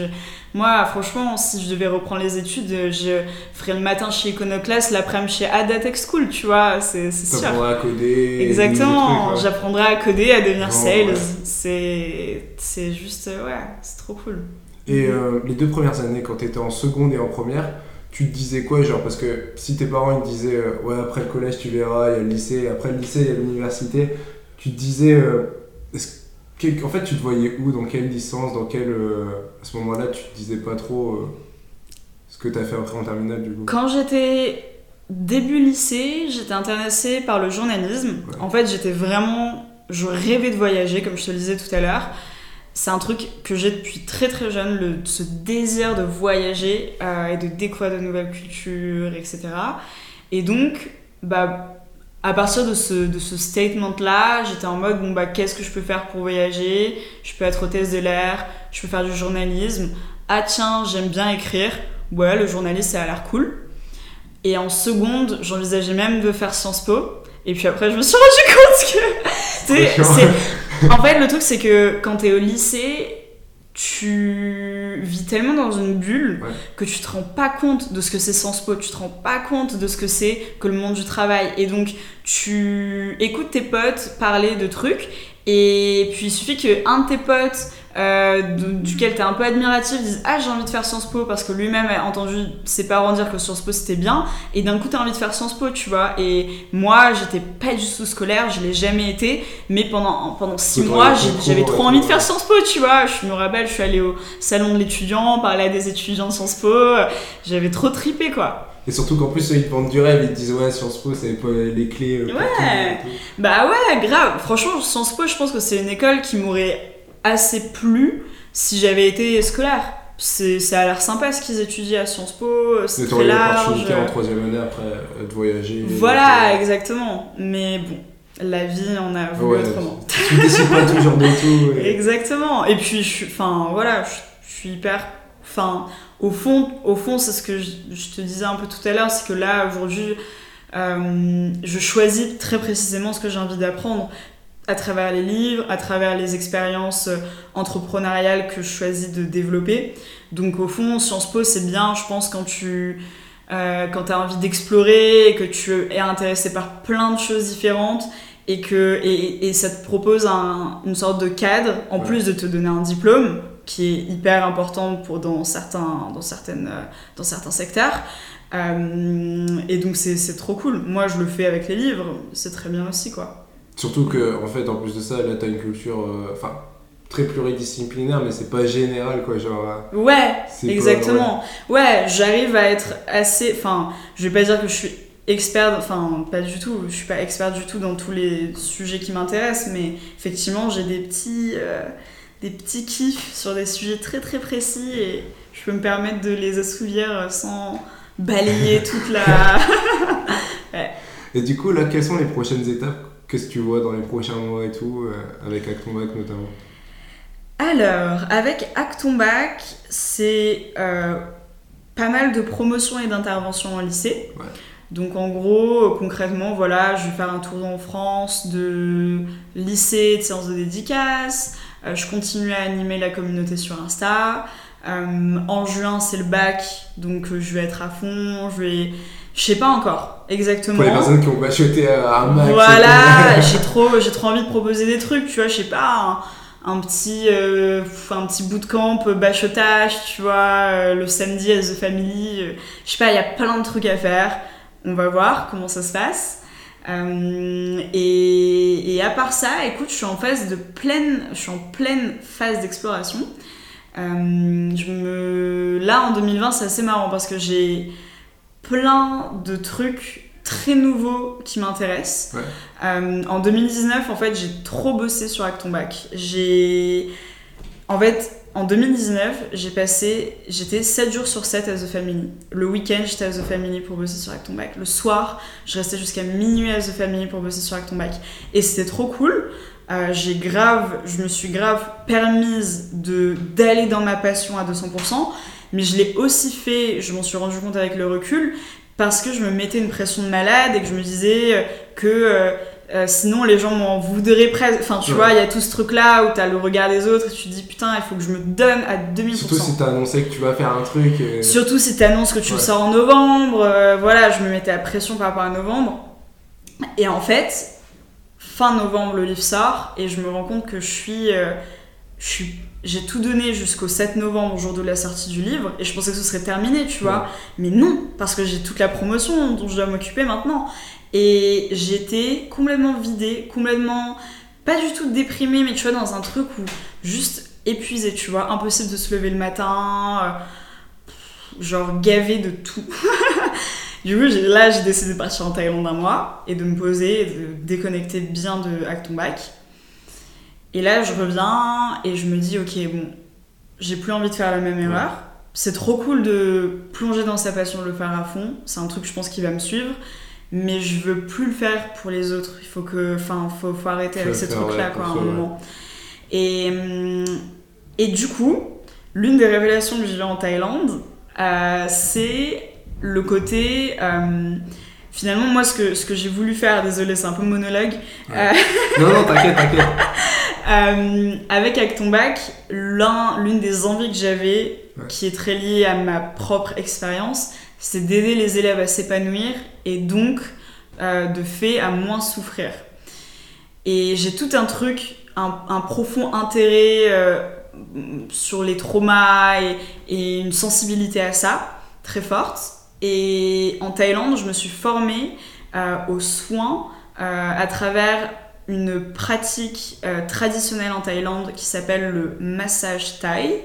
moi, franchement, si je devais reprendre les études, je ferais le matin chez Iconoclast, l'après-midi chez Adatex School, tu vois, c'est sûr. T'apprendras à coder. Exactement, ouais. j'apprendrai à coder, à devenir sales. ouais. C'est juste, ouais, c'est trop cool. Et euh, les deux premières années, quand t'étais en seconde et en première, tu te disais quoi Genre, parce que si tes parents ils te disaient, euh, ouais, après le collège, tu verras, il y a le lycée, après le lycée, il y a l'université, tu te disais, euh, en fait, tu te voyais où Dans quelle licence Dans quelle. euh, à ce moment-là, tu te disais pas trop euh, ce que t'as fait après en terminale, du coup? Quand j'étais début lycée, j'étais intéressée par le journalisme. Ouais. En fait, j'étais vraiment. Je rêvais de voyager, comme je te le disais tout à l'heure. C'est un truc que j'ai depuis très très jeune, le, ce désir de voyager euh, et de découvrir de nouvelles cultures, etc. Et donc, bah, à partir de ce, de ce statement-là, j'étais en mode, bon, bah, qu'est-ce que je peux faire pour voyager? Je peux être hôtesse de l'air, je peux faire du journalisme. Ah tiens, j'aime bien écrire. Ouais, le journaliste, ça a l'air cool. Et en seconde, j'envisageais même de faire Sciences Po. Et puis après, je me suis rendu compte que. en fait, le truc, c'est que quand t'es au lycée, tu vis tellement dans une bulle Ouais. que tu te rends pas compte de ce que c'est Sciences Po, tu te rends pas compte de ce que c'est que le monde du travail. Et donc, tu écoutes tes potes parler de trucs, et puis il suffit qu'un de tes potes, euh, duquel t'es un peu admiratif, dise Ah, j'ai envie de faire Sciences Po parce que lui-même a entendu ses parents dire que Sciences Po c'était bien, et d'un coup t'as envie de faire Sciences Po, tu vois. Et moi, j'étais pas du tout scolaire, je l'ai jamais été, mais pendant, pendant six mois, j'avais trop envie de faire. Sciences Po, tu vois. Je me rappelle, je suis allée au salon de l'étudiant, parler à des étudiants de Sciences Po, j'avais trop tripé quoi. Et surtout qu'en plus, ils te vendent du rêve, ils te disent, ouais, Sciences Po, c'est pas les clés. euh, Ouais. Bah ouais, grave. Franchement, Sciences Po, je pense que c'est une école qui m'aurait assez plu si j'avais été scolaire. C'est, ça a l'air sympa ce qu'ils étudient à Sciences Po, c'est très large. en troisième année après euh, de voyager. Voilà, et- exactement. Mais bon, la vie en a voulu Ouais, autrement. Tu décides pas toujours de tout. Exactement. Et puis, je suis, enfin, voilà, je, je suis hyper, enfin, au fond, au fond, c'est ce que je, je te disais un peu tout à l'heure, c'est que là, aujourd'hui, euh, je choisis très précisément ce que j'ai envie d'apprendre à travers les livres, à travers les expériences euh, entrepreneuriales que je choisis de développer. Donc, au fond, Sciences Po, c'est bien, je pense, quand tu euh, quand as envie d'explorer que tu es intéressé par plein de choses différentes et que et, et ça te propose un- une sorte de cadre en Ouais. plus de te donner un diplôme qui est hyper important pour dans certains dans certaines euh, dans certains secteurs Euh, et donc c'est trop cool moi je le fais avec les livres c'est très bien aussi quoi Surtout que, en fait, en plus de ça, là, t'as une culture, euh, enfin, très pluridisciplinaire, mais c'est pas général, quoi. Genre, euh, ouais pas- exactement ouais, j'arrive à être assez enfin je vais pas dire que je suis experte enfin pas du tout je suis pas experte du tout dans tous les sujets qui m'intéressent mais effectivement j'ai des petits euh, des petits kiffs sur des sujets très très précis et je peux me permettre de les assouvir sans balayer toute la Et du coup, là, quelles sont les prochaines étapes Qu'est-ce que tu vois dans les prochains mois et tout, euh, avec Acton Bac notamment Alors, avec Acton Bac, c'est euh, pas mal de promotions et d'interventions en lycée. Ouais. Donc en gros, euh, concrètement, voilà, je vais faire un tour en France de lycée, de séances de dédicace. Euh, je continue à animer la communauté sur Insta. en juin, c'est le bac, donc je vais être à fond. Je vais. Je sais pas encore exactement. Pour les personnes qui ont bachoté à un max. Voilà, j'ai trop, j'ai trop envie de proposer des trucs, tu vois, je sais pas un petit, euh, un petit bootcamp, euh, bachotage, tu vois, euh, le samedi as the family. je sais pas, il y a plein de trucs à faire. On va voir comment ça se passe. et, et, à part ça, écoute, je suis en phase de pleine, je suis en pleine phase d'exploration. je me, là, en 2020, c'est assez marrant parce que j'ai plein de trucs très nouveau qui m'intéresse. Euh, en 2019, en fait, j'ai trop bossé sur Acton Bac. J'ai. En fait, en 2019, j'ai passé. J'étais 7 jours sur 7 à The Family. Le week-end, j'étais à The Family pour bosser sur Acton Bac. Le soir, je restais jusqu'à minuit à The Family pour bosser sur Acton Bac. Et c'était trop cool. Euh, j'ai grave, je me suis grave permise de d'aller dans ma passion à 200%, mais je l'ai aussi fait, je m'en suis rendu compte avec le recul, parce que je me mettais une pression de malade et que je me disais euh, que euh, euh, sinon les gens m'en voudraient presque. Enfin, tu vois, il y a tout ce truc-là où t'as le regard des autres et tu te dis putain, il faut que je me donne à 2000%. Surtout si t'as annoncé que tu vas faire un truc. Surtout si t'annonces que tu le sors en novembre. voilà, je me mettais la pression par rapport à novembre. Et en fait, fin novembre, le livre sort et je me rends compte que je suis. je suis j'ai tout donné jusqu'au 7 novembre, jour de la sortie du livre, et je pensais que ce serait terminé, tu vois. Mais non, parce que j'ai toute la promotion dont je dois m'occuper maintenant. Et j'étais complètement vidée, complètement pas du tout déprimée, mais tu vois, dans un truc où juste épuisée, tu vois. Impossible de se lever le matin, euh, genre gavé de tout. du coup, là, j'ai décidé de partir en Thaïlande un mois et de me poser et de déconnecter bien de Acton Back et là, je reviens et je me dis, ok, bon, j'ai plus envie de faire la même erreur. C'est trop cool de plonger dans sa passion, de le faire à fond. C'est un truc, je pense, qui va me suivre. Mais je veux plus le faire pour les autres. Il faut que, enfin, faut, faut arrêter avec ces trucs-là, quoi, à un moment. Et, et du coup, l'une des révélations que j'ai eues en Thaïlande, euh, c'est le côté. Euh, finalement, moi, ce que, ce que j'ai voulu faire, désolé, c'est un peu monologue. Euh, non, non, t'inquiète, t'inquiète. Euh, avec Acton Bac, l'une des envies que j'avais, qui est très liée à ma propre expérience, c'est d'aider les élèves à s'épanouir et donc, euh, de fait, à moins souffrir. Et j'ai tout un truc, un, profond intérêt sur les traumas et, et une sensibilité à ça, très forte. Et en Thaïlande, je me suis formée euh, aux soins euh, à travers une pratique euh, traditionnelle en Thaïlande qui s'appelle le massage thaï.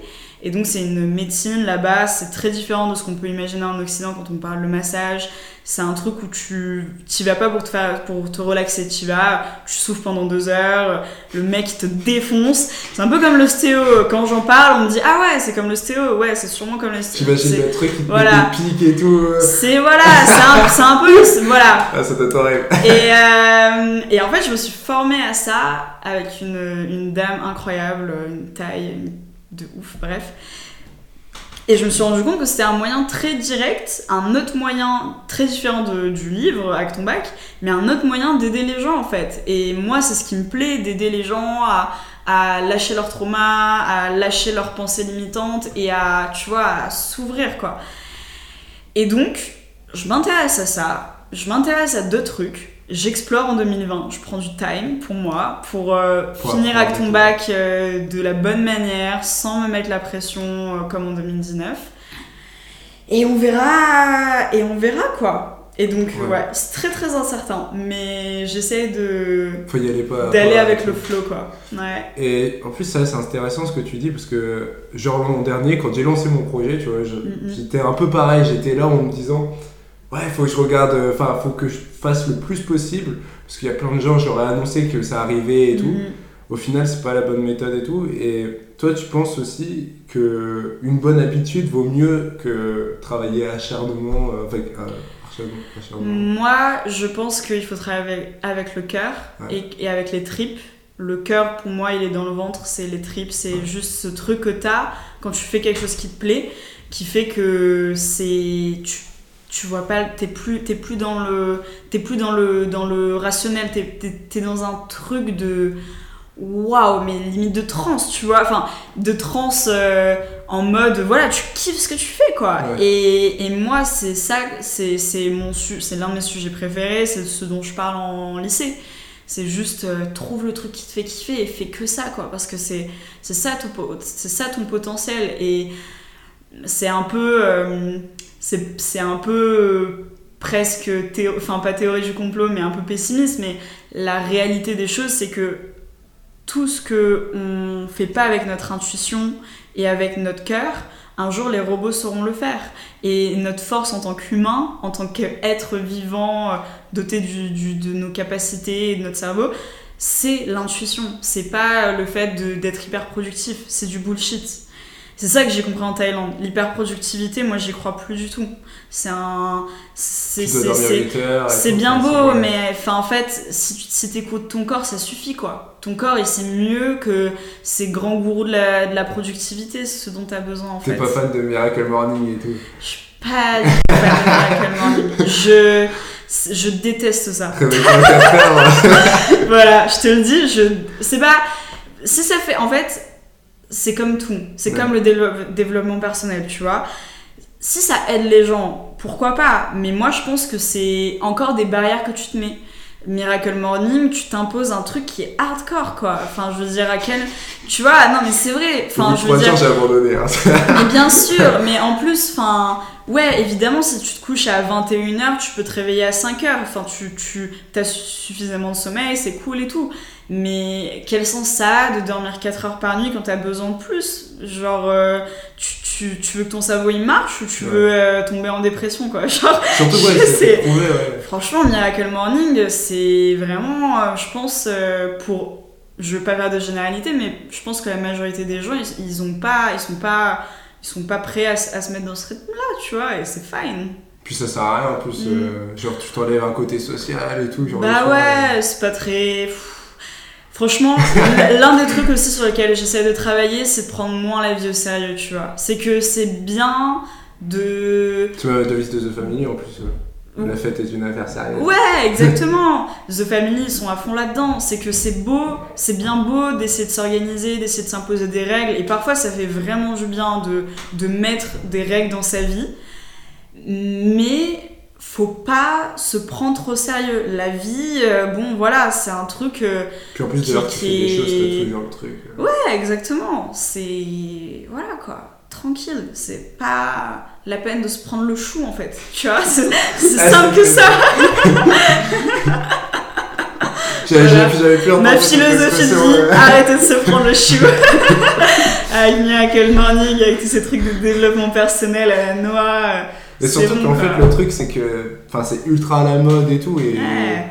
Et donc c'est une médecine là-bas, c'est très différent de ce qu'on peut imaginer en Occident quand on parle de massage. C'est un truc où tu t'y vas pas pour te faire pour te relaxer, tu vas, tu souffles pendant deux heures, le mec te défonce. C'est un peu comme l'ostéo. Quand j'en parle, on me dit ah ouais c'est comme l'ostéo, ouais c'est sûrement comme l'ostéo. T'imagines le truc qui te voilà. pique et tout. C'est voilà, c'est un, un, peu voilà. Ah ça horrible. Et, euh, et en fait je me suis formée à ça avec une, une dame incroyable, une taille, de ouf, bref. Et je me suis rendu compte que c'était un moyen très direct, un autre moyen très différent du livre, Acton Bac, mais un autre moyen d'aider les gens en fait. Et moi, c'est ce qui me plaît, d'aider les gens à, lâcher leur trauma, à lâcher leurs pensées limitantes et à, tu vois, à s'ouvrir quoi. Et donc, je m'intéresse à ça, je m'intéresse à deux trucs j'explore en 2020. Je prends du time pour moi, pour, euh, finir Acton Bac euh, de la bonne manière, sans me mettre la pression euh, comme en 2019. Et on verra, et on verra quoi. Et donc, ouais, c'est très très incertain, mais j'essaie de. Faut y aller pas. D'aller avec le flow, quoi. Ouais. Et en plus, ça, c'est intéressant ce que tu dis, parce que, genre l'an dernier, quand j'ai lancé mon projet, tu vois, j'étais un peu pareil, j'étais là en me disant ouais, faut que je regarde, euh, enfin, faut que je fasse le plus possible, parce qu'il y a plein de gens, j'aurais annoncé que ça arrivait et tout. Mhm. Au final, c'est pas la bonne méthode et tout. Et toi, tu penses aussi que une bonne habitude vaut mieux que travailler acharnement euh, avec. Euh, Moi, je pense qu'il faut travailler avec, le cœur et, avec les tripes. Le cœur, pour moi, il est dans le ventre, c'est les tripes, c'est juste ce truc que tu as quand tu fais quelque chose qui te plaît, qui fait que c'est tu vois pas t'es plus t'es plus dans le t'es plus dans le dans le rationnel t'es es, dans un truc de waouh, mais limite de trans, tu vois, enfin, de trans euh, en mode, voilà, tu kiffes ce que tu fais, quoi. Ouais. Et, et moi, c'est ça, c'est c'est mon c'est l'un de mes sujets préférés, c'est ce dont je parle en, lycée. C'est juste, euh, trouve le truc qui te fait kiffer et fais que ça, quoi, parce que c'est c'est ça, ton c'est ça ton potentiel. Et c'est un peu, euh, c'est un peu euh, presque, théo- enfin pas théorie du complot, mais un peu pessimiste, mais la réalité des choses, c'est que tout ce que on fait pas avec notre intuition et avec notre cœur, un jour les robots sauront le faire. Et notre force en tant qu'humain, en tant qu'être vivant, euh, doté du, de nos capacités et de notre cerveau, c'est l'intuition. C'est pas le fait d'être hyper productif. C'est du bullshit. C'est ça que j'ai compris en Thaïlande. L'hyperproductivité, moi j'y crois plus du tout. C'est un. C'est Tu dois c'est- dormir c'est- 8 heures. et c'est tout, bien beau, ouais. mais enfin, en fait, si tu si t'écoutes ton corps, ça suffit quoi. Ton corps, il sait mieux que ces grands gourous de la, de la productivité, ce dont t'as besoin en T'es fait. pas fan de Miracle Morning et tout. Je suis pas du tout fan de Miracle Morning. Je, je déteste ça. Réveille-toi à 4 heures. Voilà, je te le dis, je c'est pas si ça fait en fait c'est comme tout, c'est Ouais. comme le dévelop- développement personnel, tu vois. Si ça aide les gens, pourquoi pas? Mais moi je pense que c'est encore des barrières que tu te mets. Miracle Morning, tu t'imposes un truc qui est hardcore quoi. Enfin, je veux dire à quel tu vois, non mais c'est vrai. Enfin, je veux dire j'ai abandonné. hein. mais bien sûr, mais en plus, enfin, ouais, évidemment, si tu te couches à 21h, tu peux te réveiller à 5h. Enfin, tu, tu as suffisamment de sommeil, c'est cool et tout. Mais quel sens ça a de dormir 4 heures par nuit quand t'as besoin de plus Genre, euh, tu, tu, tu veux que ton cerveau il marche ou tu Ouais. veux euh, tomber en dépression, quoi Genre, Surtout, Je c'est ouais. Franchement, Miracle Morning, c'est vraiment, euh, je pense, pour. Je veux pas faire de généralité, mais je pense que la majorité des gens, ils, ils ont pas, ils sont pas, ils sont pas prêts à, se mettre dans ce rythme-là, tu vois, et c'est fine. Puis ça sert à rien en plus. Mm. genre, tu t'enlèves un côté social et tout. Genre, bah ouais, c'est pas très. Franchement, l'un des trucs aussi sur lesquels j'essaie de travailler, c'est de prendre moins la vie au sérieux, tu vois. C'est que c'est bien de. Tu m'as devise de The Family en plus. euh, La fête est une affaire sérieuse. Ouais, exactement. The Family, ils sont à fond là-dedans. C'est que c'est beau, c'est bien beau d'essayer de s'organiser, d'essayer de s'imposer des règles. Et parfois, ça fait vraiment du bien de, de mettre des règles dans sa vie. Mais faut pas se prendre trop au sérieux. La vie, euh, bon, voilà, c'est un truc. euh, Puis en plus, l'heure, tu fais des choses, t'as toujours le truc. euh. Ouais, exactement. C'est. Voilà quoi. Tranquille. C'est pas la peine de se prendre le chou en fait. Tu vois, c'est Ah, simple que ça. J'avais plus Ma philosophie dit arrêtez de se prendre le chou. avec Miracle Morning, avec tous ces trucs de développement personnel à la noix. Mais surtout bon, qu'en fait, le truc, c'est que c'est ultra à la mode et tout. Et... Ouais.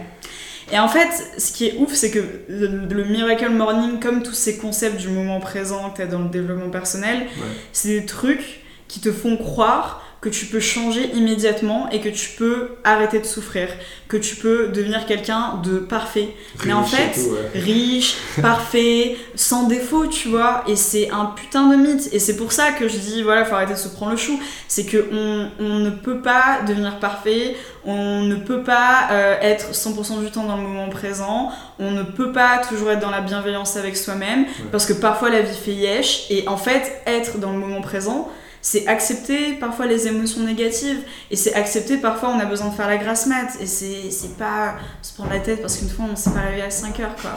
Et en fait, ce qui est ouf, c'est que le, le Miracle Morning, comme tous ces concepts du moment présent que tu as dans le développement personnel, Ouais. c'est des trucs qui te font croire que tu peux changer immédiatement et que tu peux arrêter de souffrir, que tu peux devenir quelqu'un de parfait, Mais en fait, tout, ouais. riche, parfait, sans défaut, tu vois. Et c'est un putain de mythe. Et c'est pour ça que je dis, voilà, faut arrêter de se prendre le chou. C'est que on, on ne peut pas devenir parfait, on ne peut pas euh, être 100% du temps dans le moment présent, on ne peut pas toujours être dans la bienveillance avec soi-même, parce que parfois la vie fait yesh. Et en fait, être dans le moment présent, c'est accepter parfois les émotions négatives et c'est accepter parfois on a besoin de faire la grasse mat et c'est pas se prendre la tête parce qu'une fois on s'est pas réveillé à 5 heures quoi.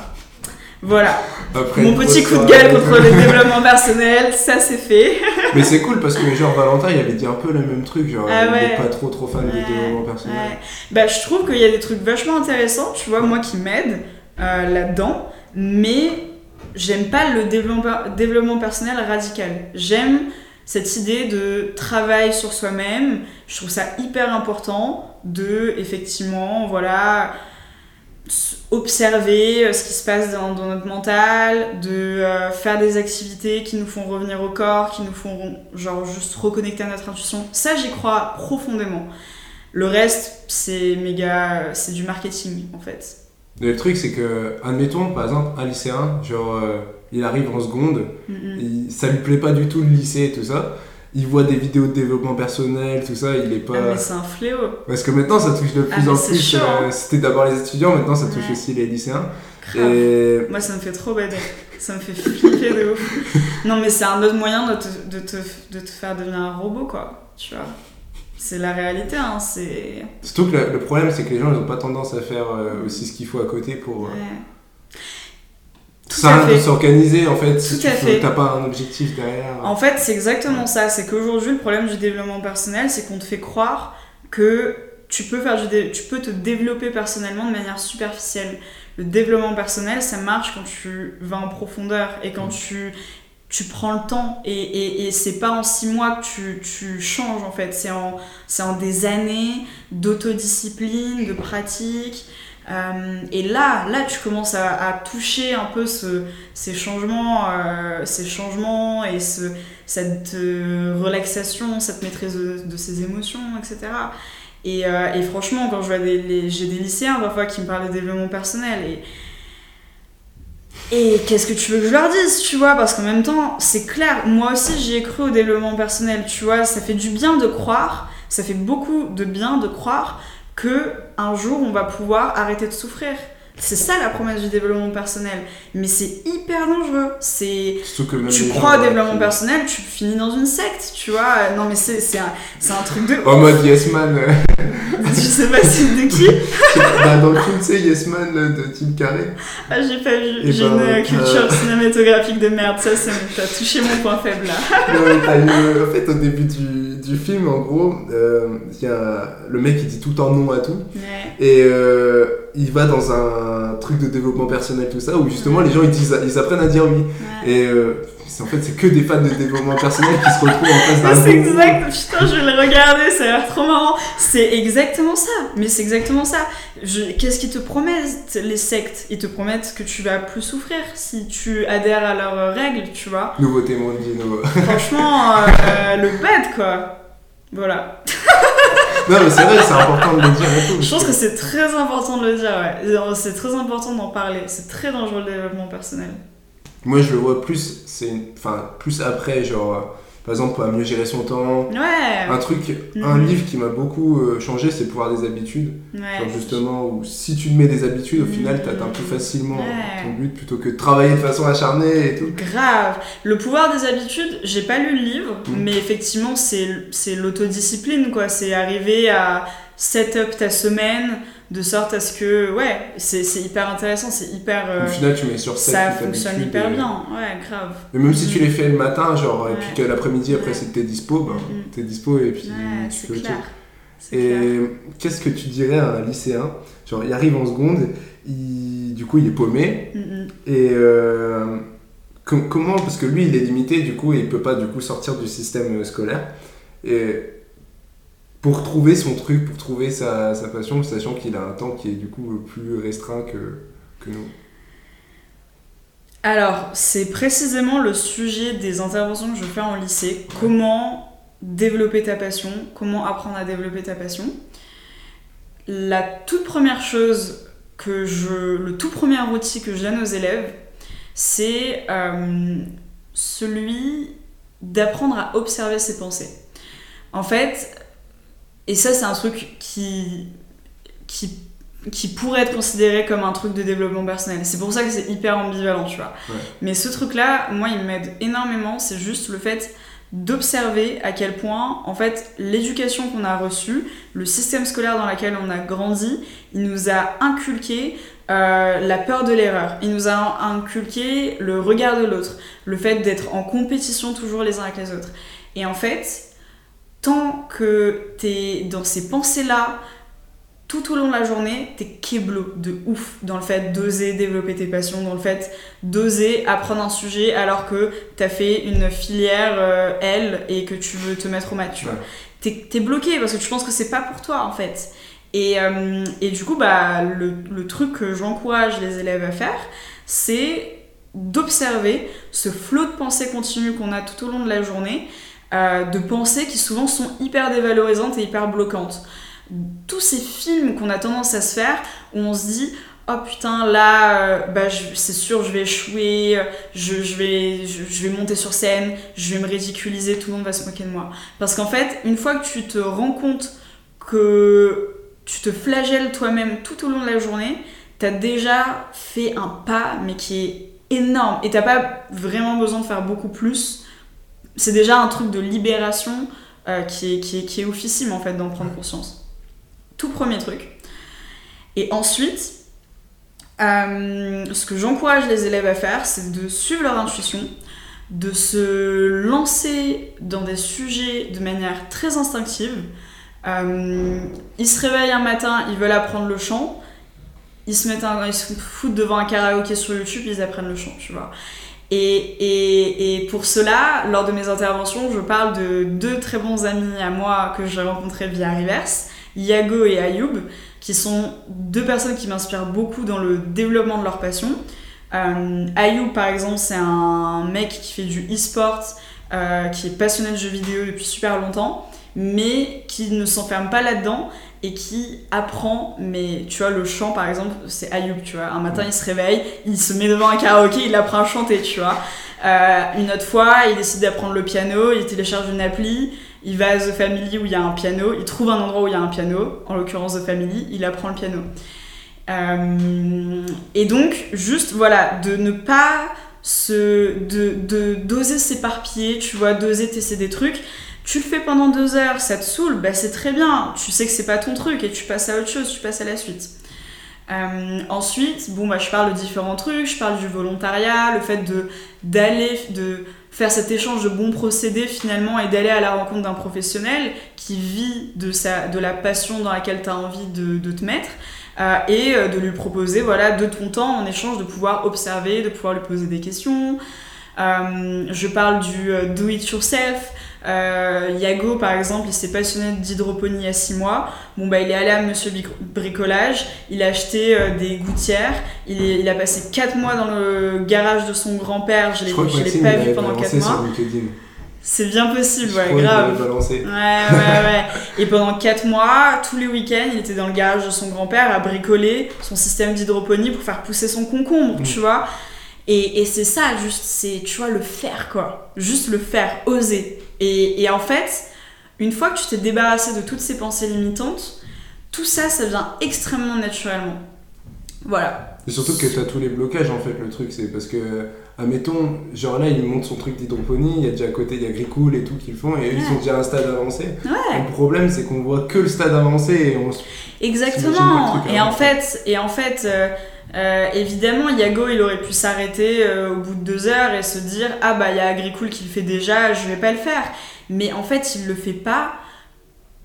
Voilà, Après mon petit coup de gueule contre le développement personnel, ça c'est fait. Mais c'est cool parce que, genre, Valentin, il avait dit un peu le même truc. Genre, Ah il ouais. est pas trop trop fan Ouais, du développement personnel. ouais. Bah je trouve qu'il y a des trucs vachement intéressants, tu vois, moi qui m'aident euh, là-dedans, mais j'aime pas le développement, développement personnel radical. J'aime cette idée de travail sur soi-même. Je trouve ça hyper important de, effectivement, voilà, observer euh, ce qui se passe dans, notre mental, de euh, faire des activités qui nous font revenir au corps, qui nous font genre juste reconnecter à notre intuition. Ça, j'y crois profondément. Le reste, c'est méga, c'est du marketing en fait. Le truc, c'est que, admettons, par exemple, un lycéen, genre, euh, il arrive en seconde, Mm, ça lui plaît pas du tout le lycée et tout ça. Il voit des vidéos de développement personnel, tout ça, il est pas. Ah, mais c'est un fléau, Parce que maintenant, ça touche de Ah, plus en plus. euh. C'était d'abord les étudiants, maintenant ça touche Ouais. aussi les lycéens. Et Moi, ça me fait trop bader. Ça me fait flipper de ouf. Non, mais c'est un autre moyen de te, de, te, de te faire devenir un robot, quoi. Tu vois. C'est la réalité, hein. C'est. surtout que le, le problème, c'est que les gens, ils ont pas tendance à faire euh, aussi ce qu'il faut à côté pour. euh, Ouais. Tout Ça à de s'organiser en fait si Tout tu t'as pas un objectif derrière. En fait, c'est exactement ça. C'est qu'aujourd'hui, le problème du développement personnel, c'est qu'on te fait croire que tu peux, faire du dé- tu peux te développer personnellement de manière superficielle. Le développement personnel, ça marche quand tu vas en profondeur et quand tu, tu prends le temps. Et, et, et c'est pas en six mois que tu, tu changes, en fait. C'est en, c'est en des années d'autodiscipline, de pratique. Euh, et là, là, tu commences à, toucher un peu ce, ces changements, euh, ces changements et ce, cette euh, relaxation, cette maîtrise de, ses émotions, etc. Et, et franchement, quand je vois des, j'ai des lycéens parfois qui me parlent de développement personnel et et qu'est-ce que tu veux que je leur dise, tu vois? Parce qu'en même temps, c'est clair, moi aussi j'y ai cru au développement personnel, tu vois, ça fait du bien de croire, ça fait beaucoup de bien de croire que un jour on va pouvoir arrêter de souffrir. C'est ça la promesse du développement personnel. Mais c'est hyper dangereux. C'est tu crois au développement personnel, tu finis dans une secte, tu vois. Non mais c'est un, un truc de En mode Yes Man, euh, je sais pas c'est de qui. bah, dans le film, tu sais, Yes Man euh, de Tim Carrey. Ah j'ai pas vu. J'ai ben, une culture euh, cinématographique de merde. Ça, ça t'as touché mon point faible là. Non, mais une- en fait, au début du, du film, en gros, euh, il y a le mec qui dit tout le temps non à tout. Ouais. Et euh, il va dans un truc de développement personnel, tout ça, où justement les gens ils, disent, ils apprennent à dire oui. ouais. Et euh, en fait, c'est que des fans de développement personnel qui se retrouvent en face d'un c'est exact, putain, je vais le regarder, ça a l'air trop marrant. C'est exactement ça, mais c'est exactement ça. Je- Qu'est-ce qu'ils te promettent, les sectes? Ils te promettent que tu vas plus souffrir si tu adhères à leurs règles, tu vois. Nouveauté Mondino. Franchement, euh, le bad, quoi. Voilà. non, mais c'est vrai, c'est important de le dire et tout. Je pense que c'est très important de le dire, ouais. C'est très important d'en parler. C'est très dangereux le développement personnel. Moi, je le vois plus, c'est enfin plus après, genre, euh, par exemple, à mieux gérer son temps. Ouais. Un truc, un Mhm. livre qui m'a beaucoup euh, changé, c'est Pouvoir des habitudes. Ouais. Genre justement, où si tu te mets des habitudes, au final, Mhm. t'atteins plus facilement Ouais. ton but plutôt que de travailler de façon acharnée et tout. Grave. Le pouvoir des habitudes, j'ai pas lu le livre, Mm. mais effectivement, c'est c'est l'autodiscipline, quoi. C'est arriver à set up ta semaine de sorte à ce que, ouais, c'est c'est hyper intéressant, c'est hyper. euh, Au final, tu mets sur 7 ça fonctionne hyper bien, ouais, grave. Et même si tu les fais le matin, genre, et puis que l'après-midi, après, c'est que t'es dispo, ben, Mhm. t'es dispo et puis Ouais, tu fais clair. Et qu'est-ce que tu dirais à un lycéen? Genre, il arrive en seconde, il, du coup, il est paumé, Mm, mm. Et euh, com- comment Parce que lui, il est limité, du coup, et il peut pas du coup sortir du système euh, scolaire. Et pour trouver son truc, pour trouver sa, sa passion, sachant qu'il a un temps qui est du coup plus restreint que, que nous. Alors, c'est précisément le sujet des interventions que je fais en lycée. Comment développer ta passion Comment apprendre à développer ta passion La toute première chose que je... Le tout premier outil que je donne aux élèves, c'est euh, celui d'apprendre à observer ses pensées. En fait, et ça c'est un truc qui... qui qui pourrait être considéré comme un truc de développement personnel. C'est pour ça que c'est hyper ambivalent, tu vois. Ouais. Mais ce truc-là, moi, il m'aide énormément. C'est juste le fait d'observer à quel point, en fait, l'éducation qu'on a reçue, le système scolaire dans lequel on a grandi, il nous a inculqué euh, la peur de l'erreur. Il nous a inculqué le regard de l'autre, le fait d'être en compétition toujours les uns avec les autres. Et en fait, tant que t'es dans ces pensées-là, tout au long de la journée, t'es keblo de ouf dans le fait d'oser développer tes passions, dans le fait d'oser apprendre un sujet alors que t'as fait une filière euh, L et que tu veux te mettre au maths, tu vois. Ouais. T'es, t'es bloqué parce que tu penses que c'est pas pour toi en fait. Et, euh, et du coup, bah, le, le truc que j'encourage les élèves à faire, c'est d'observer ce flot de pensées continues qu'on a tout au long de la journée, euh, de pensées qui souvent sont hyper dévalorisantes et hyper bloquantes tous ces films qu'on a tendance à se faire où on se dit oh putain là euh, bah c'est sûr je vais échouer je, vais je vais monter sur scène je vais me ridiculiser tout le monde va se moquer de moi parce qu'en fait une fois que tu te rends compte que tu te flagelles toi-même tout au long de la journée t'as déjà fait un pas, mais qui est énorme. Et t'as pas vraiment besoin de faire beaucoup plus. C'est déjà un truc de libération euh, qui, est, qui, est, qui est oufissime en fait d'en prendre conscience. Tout premier truc. Et ensuite, euh, ce que j'encourage les élèves à faire, c'est de suivre leur intuition, de se lancer dans des sujets de manière très instinctive. Euh, ils se réveillent un matin, ils veulent apprendre le chant, ils se mettent ils se foutent devant un karaoké sur YouTube, ils apprennent le chant, tu vois. Et, et, pour cela, lors de mes interventions, je parle de deux très bons amis à moi que j'ai rencontrés via Reverse, Yago et Ayoub, qui sont deux personnes qui m'inspirent beaucoup dans le développement de leur passion. Euh, Ayoub, par exemple, c'est un mec qui fait du e-sport, euh, qui est passionné de jeux vidéo depuis super longtemps, mais qui ne s'enferme pas là-dedans et qui apprend, mais tu vois, le chant par exemple, c'est Ayoub, tu vois. Un matin, il se réveille, il se met devant un karaoké, il apprend à chanter, tu vois. Euh, une autre fois, il décide d'apprendre le piano, il télécharge une appli, il va à The Family où il y a un piano, il trouve un endroit où il y a un piano, en l'occurrence The Family, il apprend le piano. Euh, et donc, juste, voilà, de ne pas se. de d'oser s'éparpiller, tu vois, d'oser tester des trucs. Tu le fais pendant deux heures, ça te saoule, bah c'est très bien. Tu sais que c'est pas ton truc et tu passes à autre chose, tu passes à la suite. Euh, ensuite, bon, bah, je parle de différents trucs, je parle du volontariat, le fait de d'aller, faire cet échange de bons procédés finalement et d'aller à la rencontre d'un professionnel qui vit de, la passion dans laquelle tu as envie de, te mettre. Euh, et euh, de lui proposer voilà, de ton temps en échange de pouvoir observer, de pouvoir lui poser des questions. Je parle du do it yourself. Yago, par exemple, il s'est passionné d'hydroponie à 6 mois. Bon, bah, il est allé à Monsieur Bricolage, il a acheté des gouttières, il, il, a passé 4 mois dans le garage de son grand-père, je ne l'ai pas vu pendant 4 mois. C'est bien possible, ouais, grave. Ouais, ouais, ouais. Et pendant 4 mois, tous les week-ends, il était dans le garage de son grand-père à bricoler son système d'hydroponie pour faire pousser son concombre, tu mm. vois. Et, et c'est ça, juste, c'est, tu vois, le faire, quoi. Juste le faire, oser. Et, et en fait, une fois que tu t'es débarrassé de toutes ces pensées limitantes, tout ça, ça vient extrêmement naturellement. Voilà. Et surtout que tu as tous les blocages, en fait, le truc, c'est parce que admettons, genre là, il monte son truc d'hydroponie, il y a déjà à côté, il y a Gricool et tout qu'ils font, et ils sont déjà à un stade avancé. Le problème, c'est qu'on voit que le stade avancé et on Exactement. et, en fait, et en fait, euh, euh, évidemment, Yago, il aurait pu s'arrêter euh, au bout de deux heures et se dire Ah bah, il y a Agricool qui le fait déjà, je vais pas le faire. Mais en fait, il le fait pas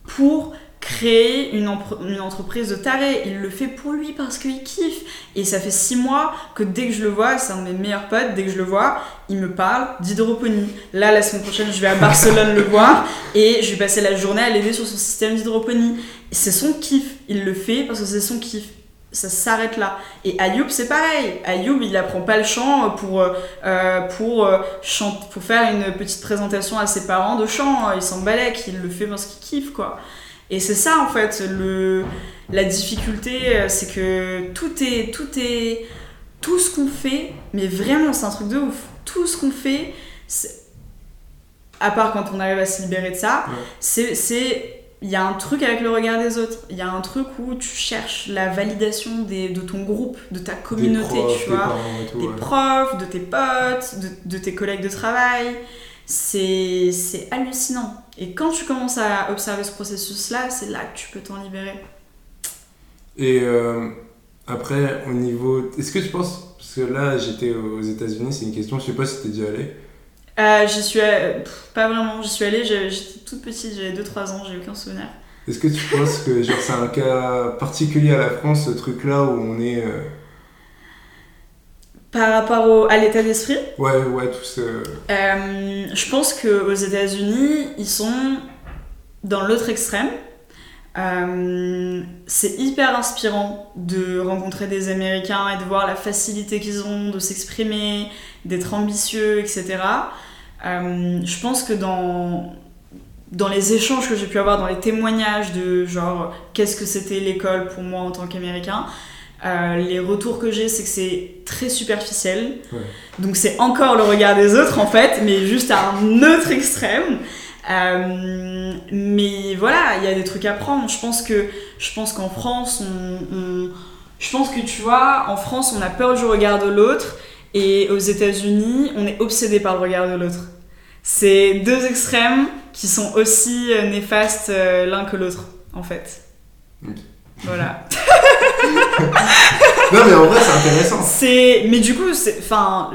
pour créer une, une, entreprise de taré. Il le fait pour lui parce qu'il kiffe. Et ça fait six mois que dès que je le vois, c'est un de mes meilleurs potes, dès que je le vois, il me parle d'hydroponie. Là, la semaine prochaine, je vais à Barcelone le voir et je vais passer la journée à l'aider sur son système d'hydroponie. C'est son kiff. Il le fait parce que c'est son kiff. Ça s'arrête là. Et Ayoub, c'est pareil. Ayoub, il apprend pas le chant pour, euh, pour, euh, pour faire une petite présentation à ses parents de chant. Il s'en balèque, il le fait parce qu'il kiffe, quoi. Et c'est ça en fait, le, la difficulté, euh, c'est que tout est, tout est, tout ce qu'on fait, mais vraiment c'est un truc de ouf, tout ce qu'on fait, à part quand on arrive à se libérer de ça, c'est il y a un truc avec le regard des autres. Il y a un truc où tu cherches la validation des, de ton groupe, de ta communauté, tu vois. des profs, de tes potes, de, de, tes collègues de travail. C'est hallucinant. Et quand tu commences à observer ce processus-là, c'est là que tu peux t'en libérer. Et euh, après, au niveau. Est-ce que tu penses. Parce que là, j'étais aux États-Unis, c'est une question, je sais pas si t'es déjà allé. Euh, j'y suis pas vraiment, j'y suis allée, j'étais toute petite, j'avais 2-3 ans, j'ai aucun souvenir. Est-ce que tu penses que c'est un cas particulier à la France, ce truc-là où on est. Euh, par rapport à l'état d'esprit? Ouais, ouais, tout ça. Euh, je pense qu'aux États-Unis, ils sont dans l'autre extrême. Euh, c'est hyper inspirant de rencontrer des Américains et de voir la facilité qu'ils ont de s'exprimer, d'être ambitieux, etc. Euh, je pense que dans, dans les échanges que j'ai pu avoir, dans les témoignages de genre qu'est-ce que c'était l'école pour moi en tant qu'Américain, euh, les retours que j'ai, c'est que c'est très superficiel. Donc c'est encore le regard des autres en fait, mais juste à un autre extrême. Euh, mais voilà, il y a des trucs à prendre. Je pense que je pense qu'en France, on, Je pense que tu vois, en France, on a peur du regard de l'autre, et aux États-Unis, on est obsédé par le regard de l'autre. C'est deux extrêmes qui sont aussi euh, néfastes euh, l'un que l'autre, en fait. Ok. Voilà. Non, mais en vrai, c'est intéressant. C'est, mais du coup, c'est, enfin,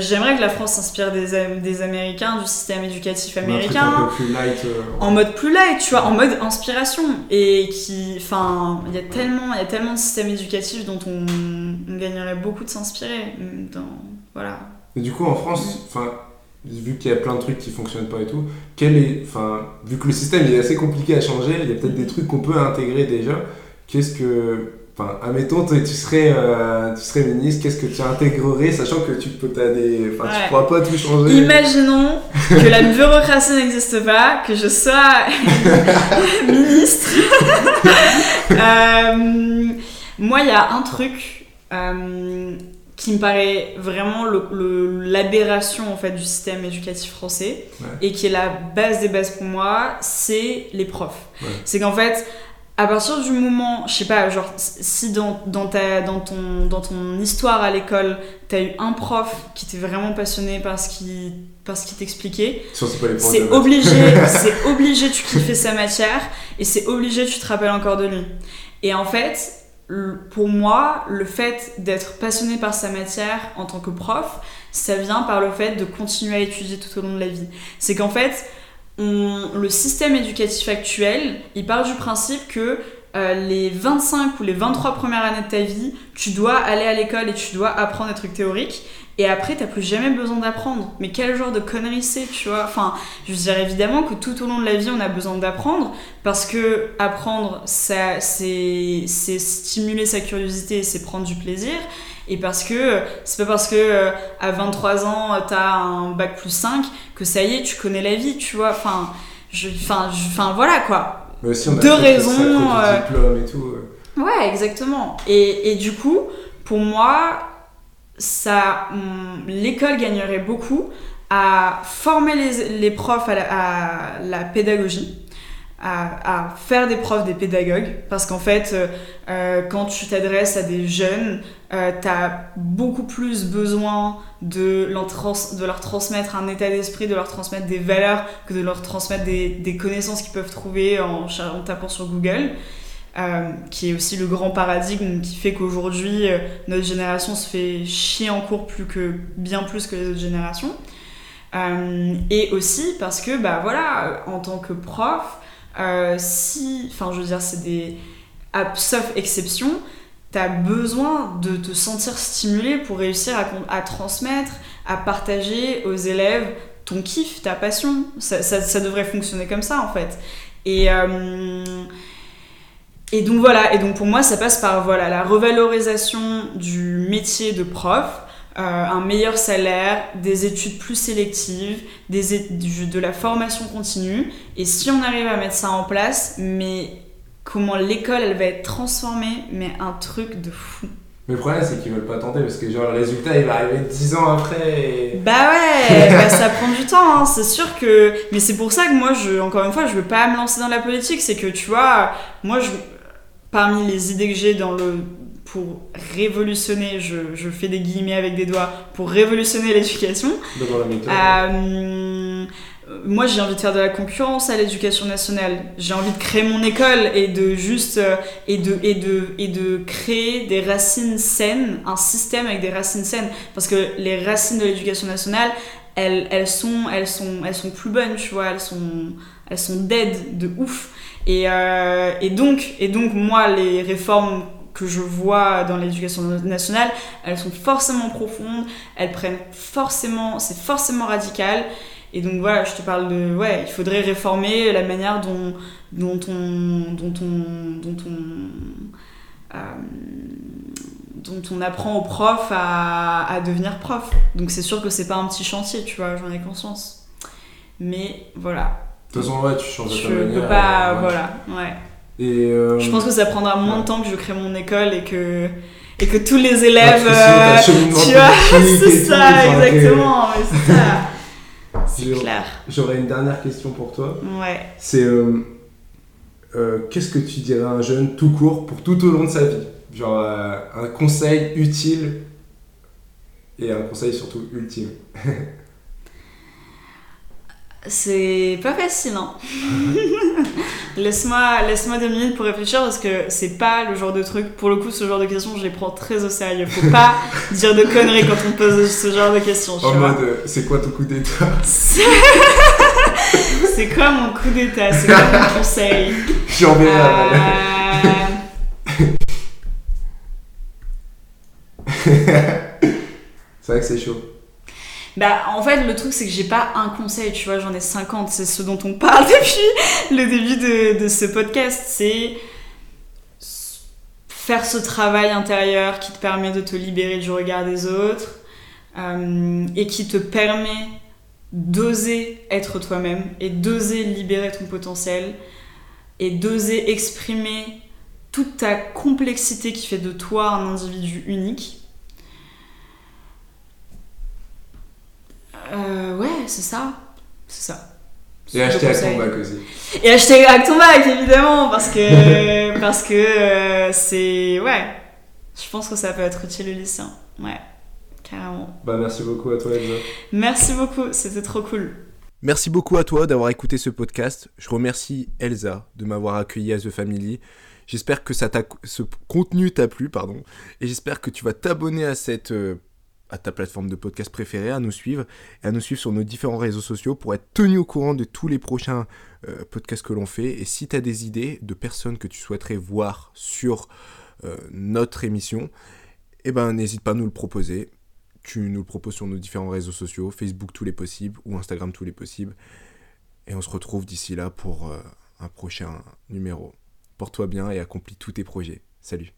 j'aimerais que la France s'inspire des, des Américains, du système éducatif Un truc américain, un peu plus light. euh, en mode plus light, tu vois, en mode inspiration, et qui, enfin, il y a tellement, il y a tellement de systèmes éducatifs dont on, on gagnerait beaucoup de s'inspirer. Dans, voilà. Et du coup, en France, enfin, vu qu'il y a plein de trucs qui fonctionnent pas et tout, quel est, enfin, vu que le système il est assez compliqué à changer, il y a peut-être des trucs qu'on peut intégrer déjà. Qu'est-ce que, enfin, admettons, tu serais, euh, tu serais ministre, qu'est-ce que tu intégrerais, sachant que tu peux, t'as des, enfin, Ouais. tu pourras pas tout changer. Imaginons que la bureaucratie n'existe pas, que je sois ministre. Euh, moi, il y a un truc euh, qui me paraît vraiment l'aberration en fait du système éducatif français Ouais. et qui est la base des bases pour moi, c'est les profs. Ouais. C'est qu'en fait, à partir du moment, je sais pas, genre si dans, dans, ta, dans, ton, dans ton histoire à l'école, t'as eu un prof qui était vraiment passionné par ce qu'il par ce qu'il t'expliquait, c'est obligé, c'est obligé tu kiffais sa matière et c'est obligé tu te rappelles encore de lui. Et en fait, pour moi, le fait d'être passionné par sa matière en tant que prof, ça vient par le fait de continuer à étudier tout au long de la vie. C'est qu'en fait, le système éducatif actuel, il part du principe que euh, les 25 ou les 23 premières années de ta vie, tu dois aller à l'école et tu dois apprendre des trucs théoriques. Et après, t'as plus jamais besoin d'apprendre. Mais quel genre de connerie c'est, tu vois? Enfin, je veux dire évidemment que tout au long de la vie, on a besoin d'apprendre parce que apprendre, ça, c'est, c'est stimuler sa curiosité, c'est prendre du plaisir. Et parce que c'est pas parce que euh, à 23 ans, euh, t'as un bac plus 5 que ça y est, tu connais la vie, tu vois. Enfin, je, enfin, je- enfin voilà quoi. Mais aussi, on a deux raisons, euh, diplôme et tout. euh. Ouais, exactement. Et, et du coup, pour moi, ça, hum, l'école gagnerait beaucoup à former les, les profs à la, à la pédagogie, à, à faire des profs des pédagogues, parce qu'en fait, euh, euh, quand tu t'adresses à des jeunes, euh, tu as beaucoup plus besoin de, leur transmettre un état d'esprit, de leur transmettre des valeurs, que de leur transmettre des, connaissances qu'ils peuvent trouver en, tapant sur Google. Euh, qui est aussi le grand paradigme qui fait qu'aujourd'hui euh, notre génération se fait chier en cours plus que bien plus que les autres générations Euh, et aussi parce que bah voilà en tant que prof si enfin je veux dire c'est des à- sauf exception t'as besoin de te sentir stimulé pour réussir à, transmettre à partager aux élèves ton kiff ta passion. Ça, devrait fonctionner comme ça en fait. Et euh, et donc voilà, et donc pour moi ça passe par voilà, la revalorisation du métier de prof, euh, un meilleur salaire, des études plus sélectives, de la formation continue. Et si on arrive à mettre ça en place, mais comment l'école elle va être transformée, mais un truc de fou. Mais le problème, c'est qu'ils veulent pas tenter parce que, genre, le résultat, il va arriver 10 ans après. Et... Bah ouais, bah ça prend du temps, hein, c'est sûr que. Mais c'est pour ça que moi, je, encore une fois, je veux pas me lancer dans la politique. C'est que tu vois, moi, je, parmi les idées que j'ai dans le pour révolutionner, je, je fais des guillemets avec des doigts, pour révolutionner l'éducation, Dans la méthode. euh, moi j'ai envie de faire de la concurrence à l'éducation nationale. J'ai envie de créer mon école et de juste euh, et de et de et de créer des racines saines, un système avec des racines saines parce que les racines de l'éducation nationale, elles, elles sont elles sont elles sont plus bonnes, tu vois, elles sont elles sont dead de ouf. Et, euh, et donc et donc moi les réformes que je vois dans l'éducation nationale, elles sont forcément profondes, elles prennent forcément, c'est forcément radical. Et donc voilà, je te parle de, ouais, il faudrait réformer la manière dont, dont on, dont on, dont on, euh, dont on apprend aux profs à, à devenir prof. Donc c'est sûr que c'est pas un petit chantier, tu vois, j'en ai conscience. Mais voilà, De toute façon, ouais, tu changes je peux pas, euh, ouais. voilà, ouais. Et. euh, Je pense que ça prendra moins ouais. de temps que je crée mon école et que, et que tous les élèves. euh, tu vois, c'est ça, exactement, mais c'est ça. C'est clair. J'aurais une dernière question pour toi. Ouais. C'est. euh, euh, Qu'est-ce que tu dirais à un jeune tout court pour tout au long de sa vie? Genre euh, un conseil utile et un conseil surtout ultime. C'est pas facile, hein. laisse-moi, laisse-moi deux minutes pour réfléchir parce que c'est pas le genre de truc. Pour le coup, ce genre de questions, je les prends très au sérieux. Faut pas dire de conneries quand on pose ce genre de questions. En mode, euh, c'est quoi ton coup d'état? C'est quoi mon coup d'état? C'est quoi mon conseil? J'en vais là. c'est vrai que c'est chaud. Bah, en fait, le truc, c'est que j'ai pas un conseil, tu vois, j'en ai 50. C'est ce dont on parle depuis le début de, de ce podcast. C'est faire ce travail intérieur qui te permet de te libérer du regard des autres euh, et qui te permet d'oser être toi-même et d'oser libérer ton potentiel et d'oser exprimer toute ta complexité qui fait de toi un individu unique Euh, ouais, c'est ça. C'est ça. Et acheter Acton Bac aussi. Et acheter Acton Bac, évidemment, parce que, parce que euh, c'est. Ouais. Je pense que ça peut être utile au lycéen. Ouais, carrément. Bah, merci beaucoup à toi, Elsa. Merci beaucoup, c'était trop cool. Merci beaucoup à toi d'avoir écouté ce podcast. Je remercie Elsa de m'avoir accueilli à The Family. J'espère que ça ce contenu t'a plu, pardon, et j'espère que tu vas t'abonner à cette euh, à ta plateforme de podcast préférée, à nous suivre et à nous suivre sur nos différents réseaux sociaux pour être tenu au courant de tous les prochains euh, podcasts que l'on fait. Et si tu as des idées de personnes que tu souhaiterais voir sur euh, notre émission, eh ben n'hésite pas à nous le proposer. Tu nous le proposes sur nos différents réseaux sociaux, Facebook tous les possibles ou Instagram tous les possibles. Et on se retrouve d'ici là pour euh, un prochain numéro. Porte-toi bien et accomplis tous tes projets. Salut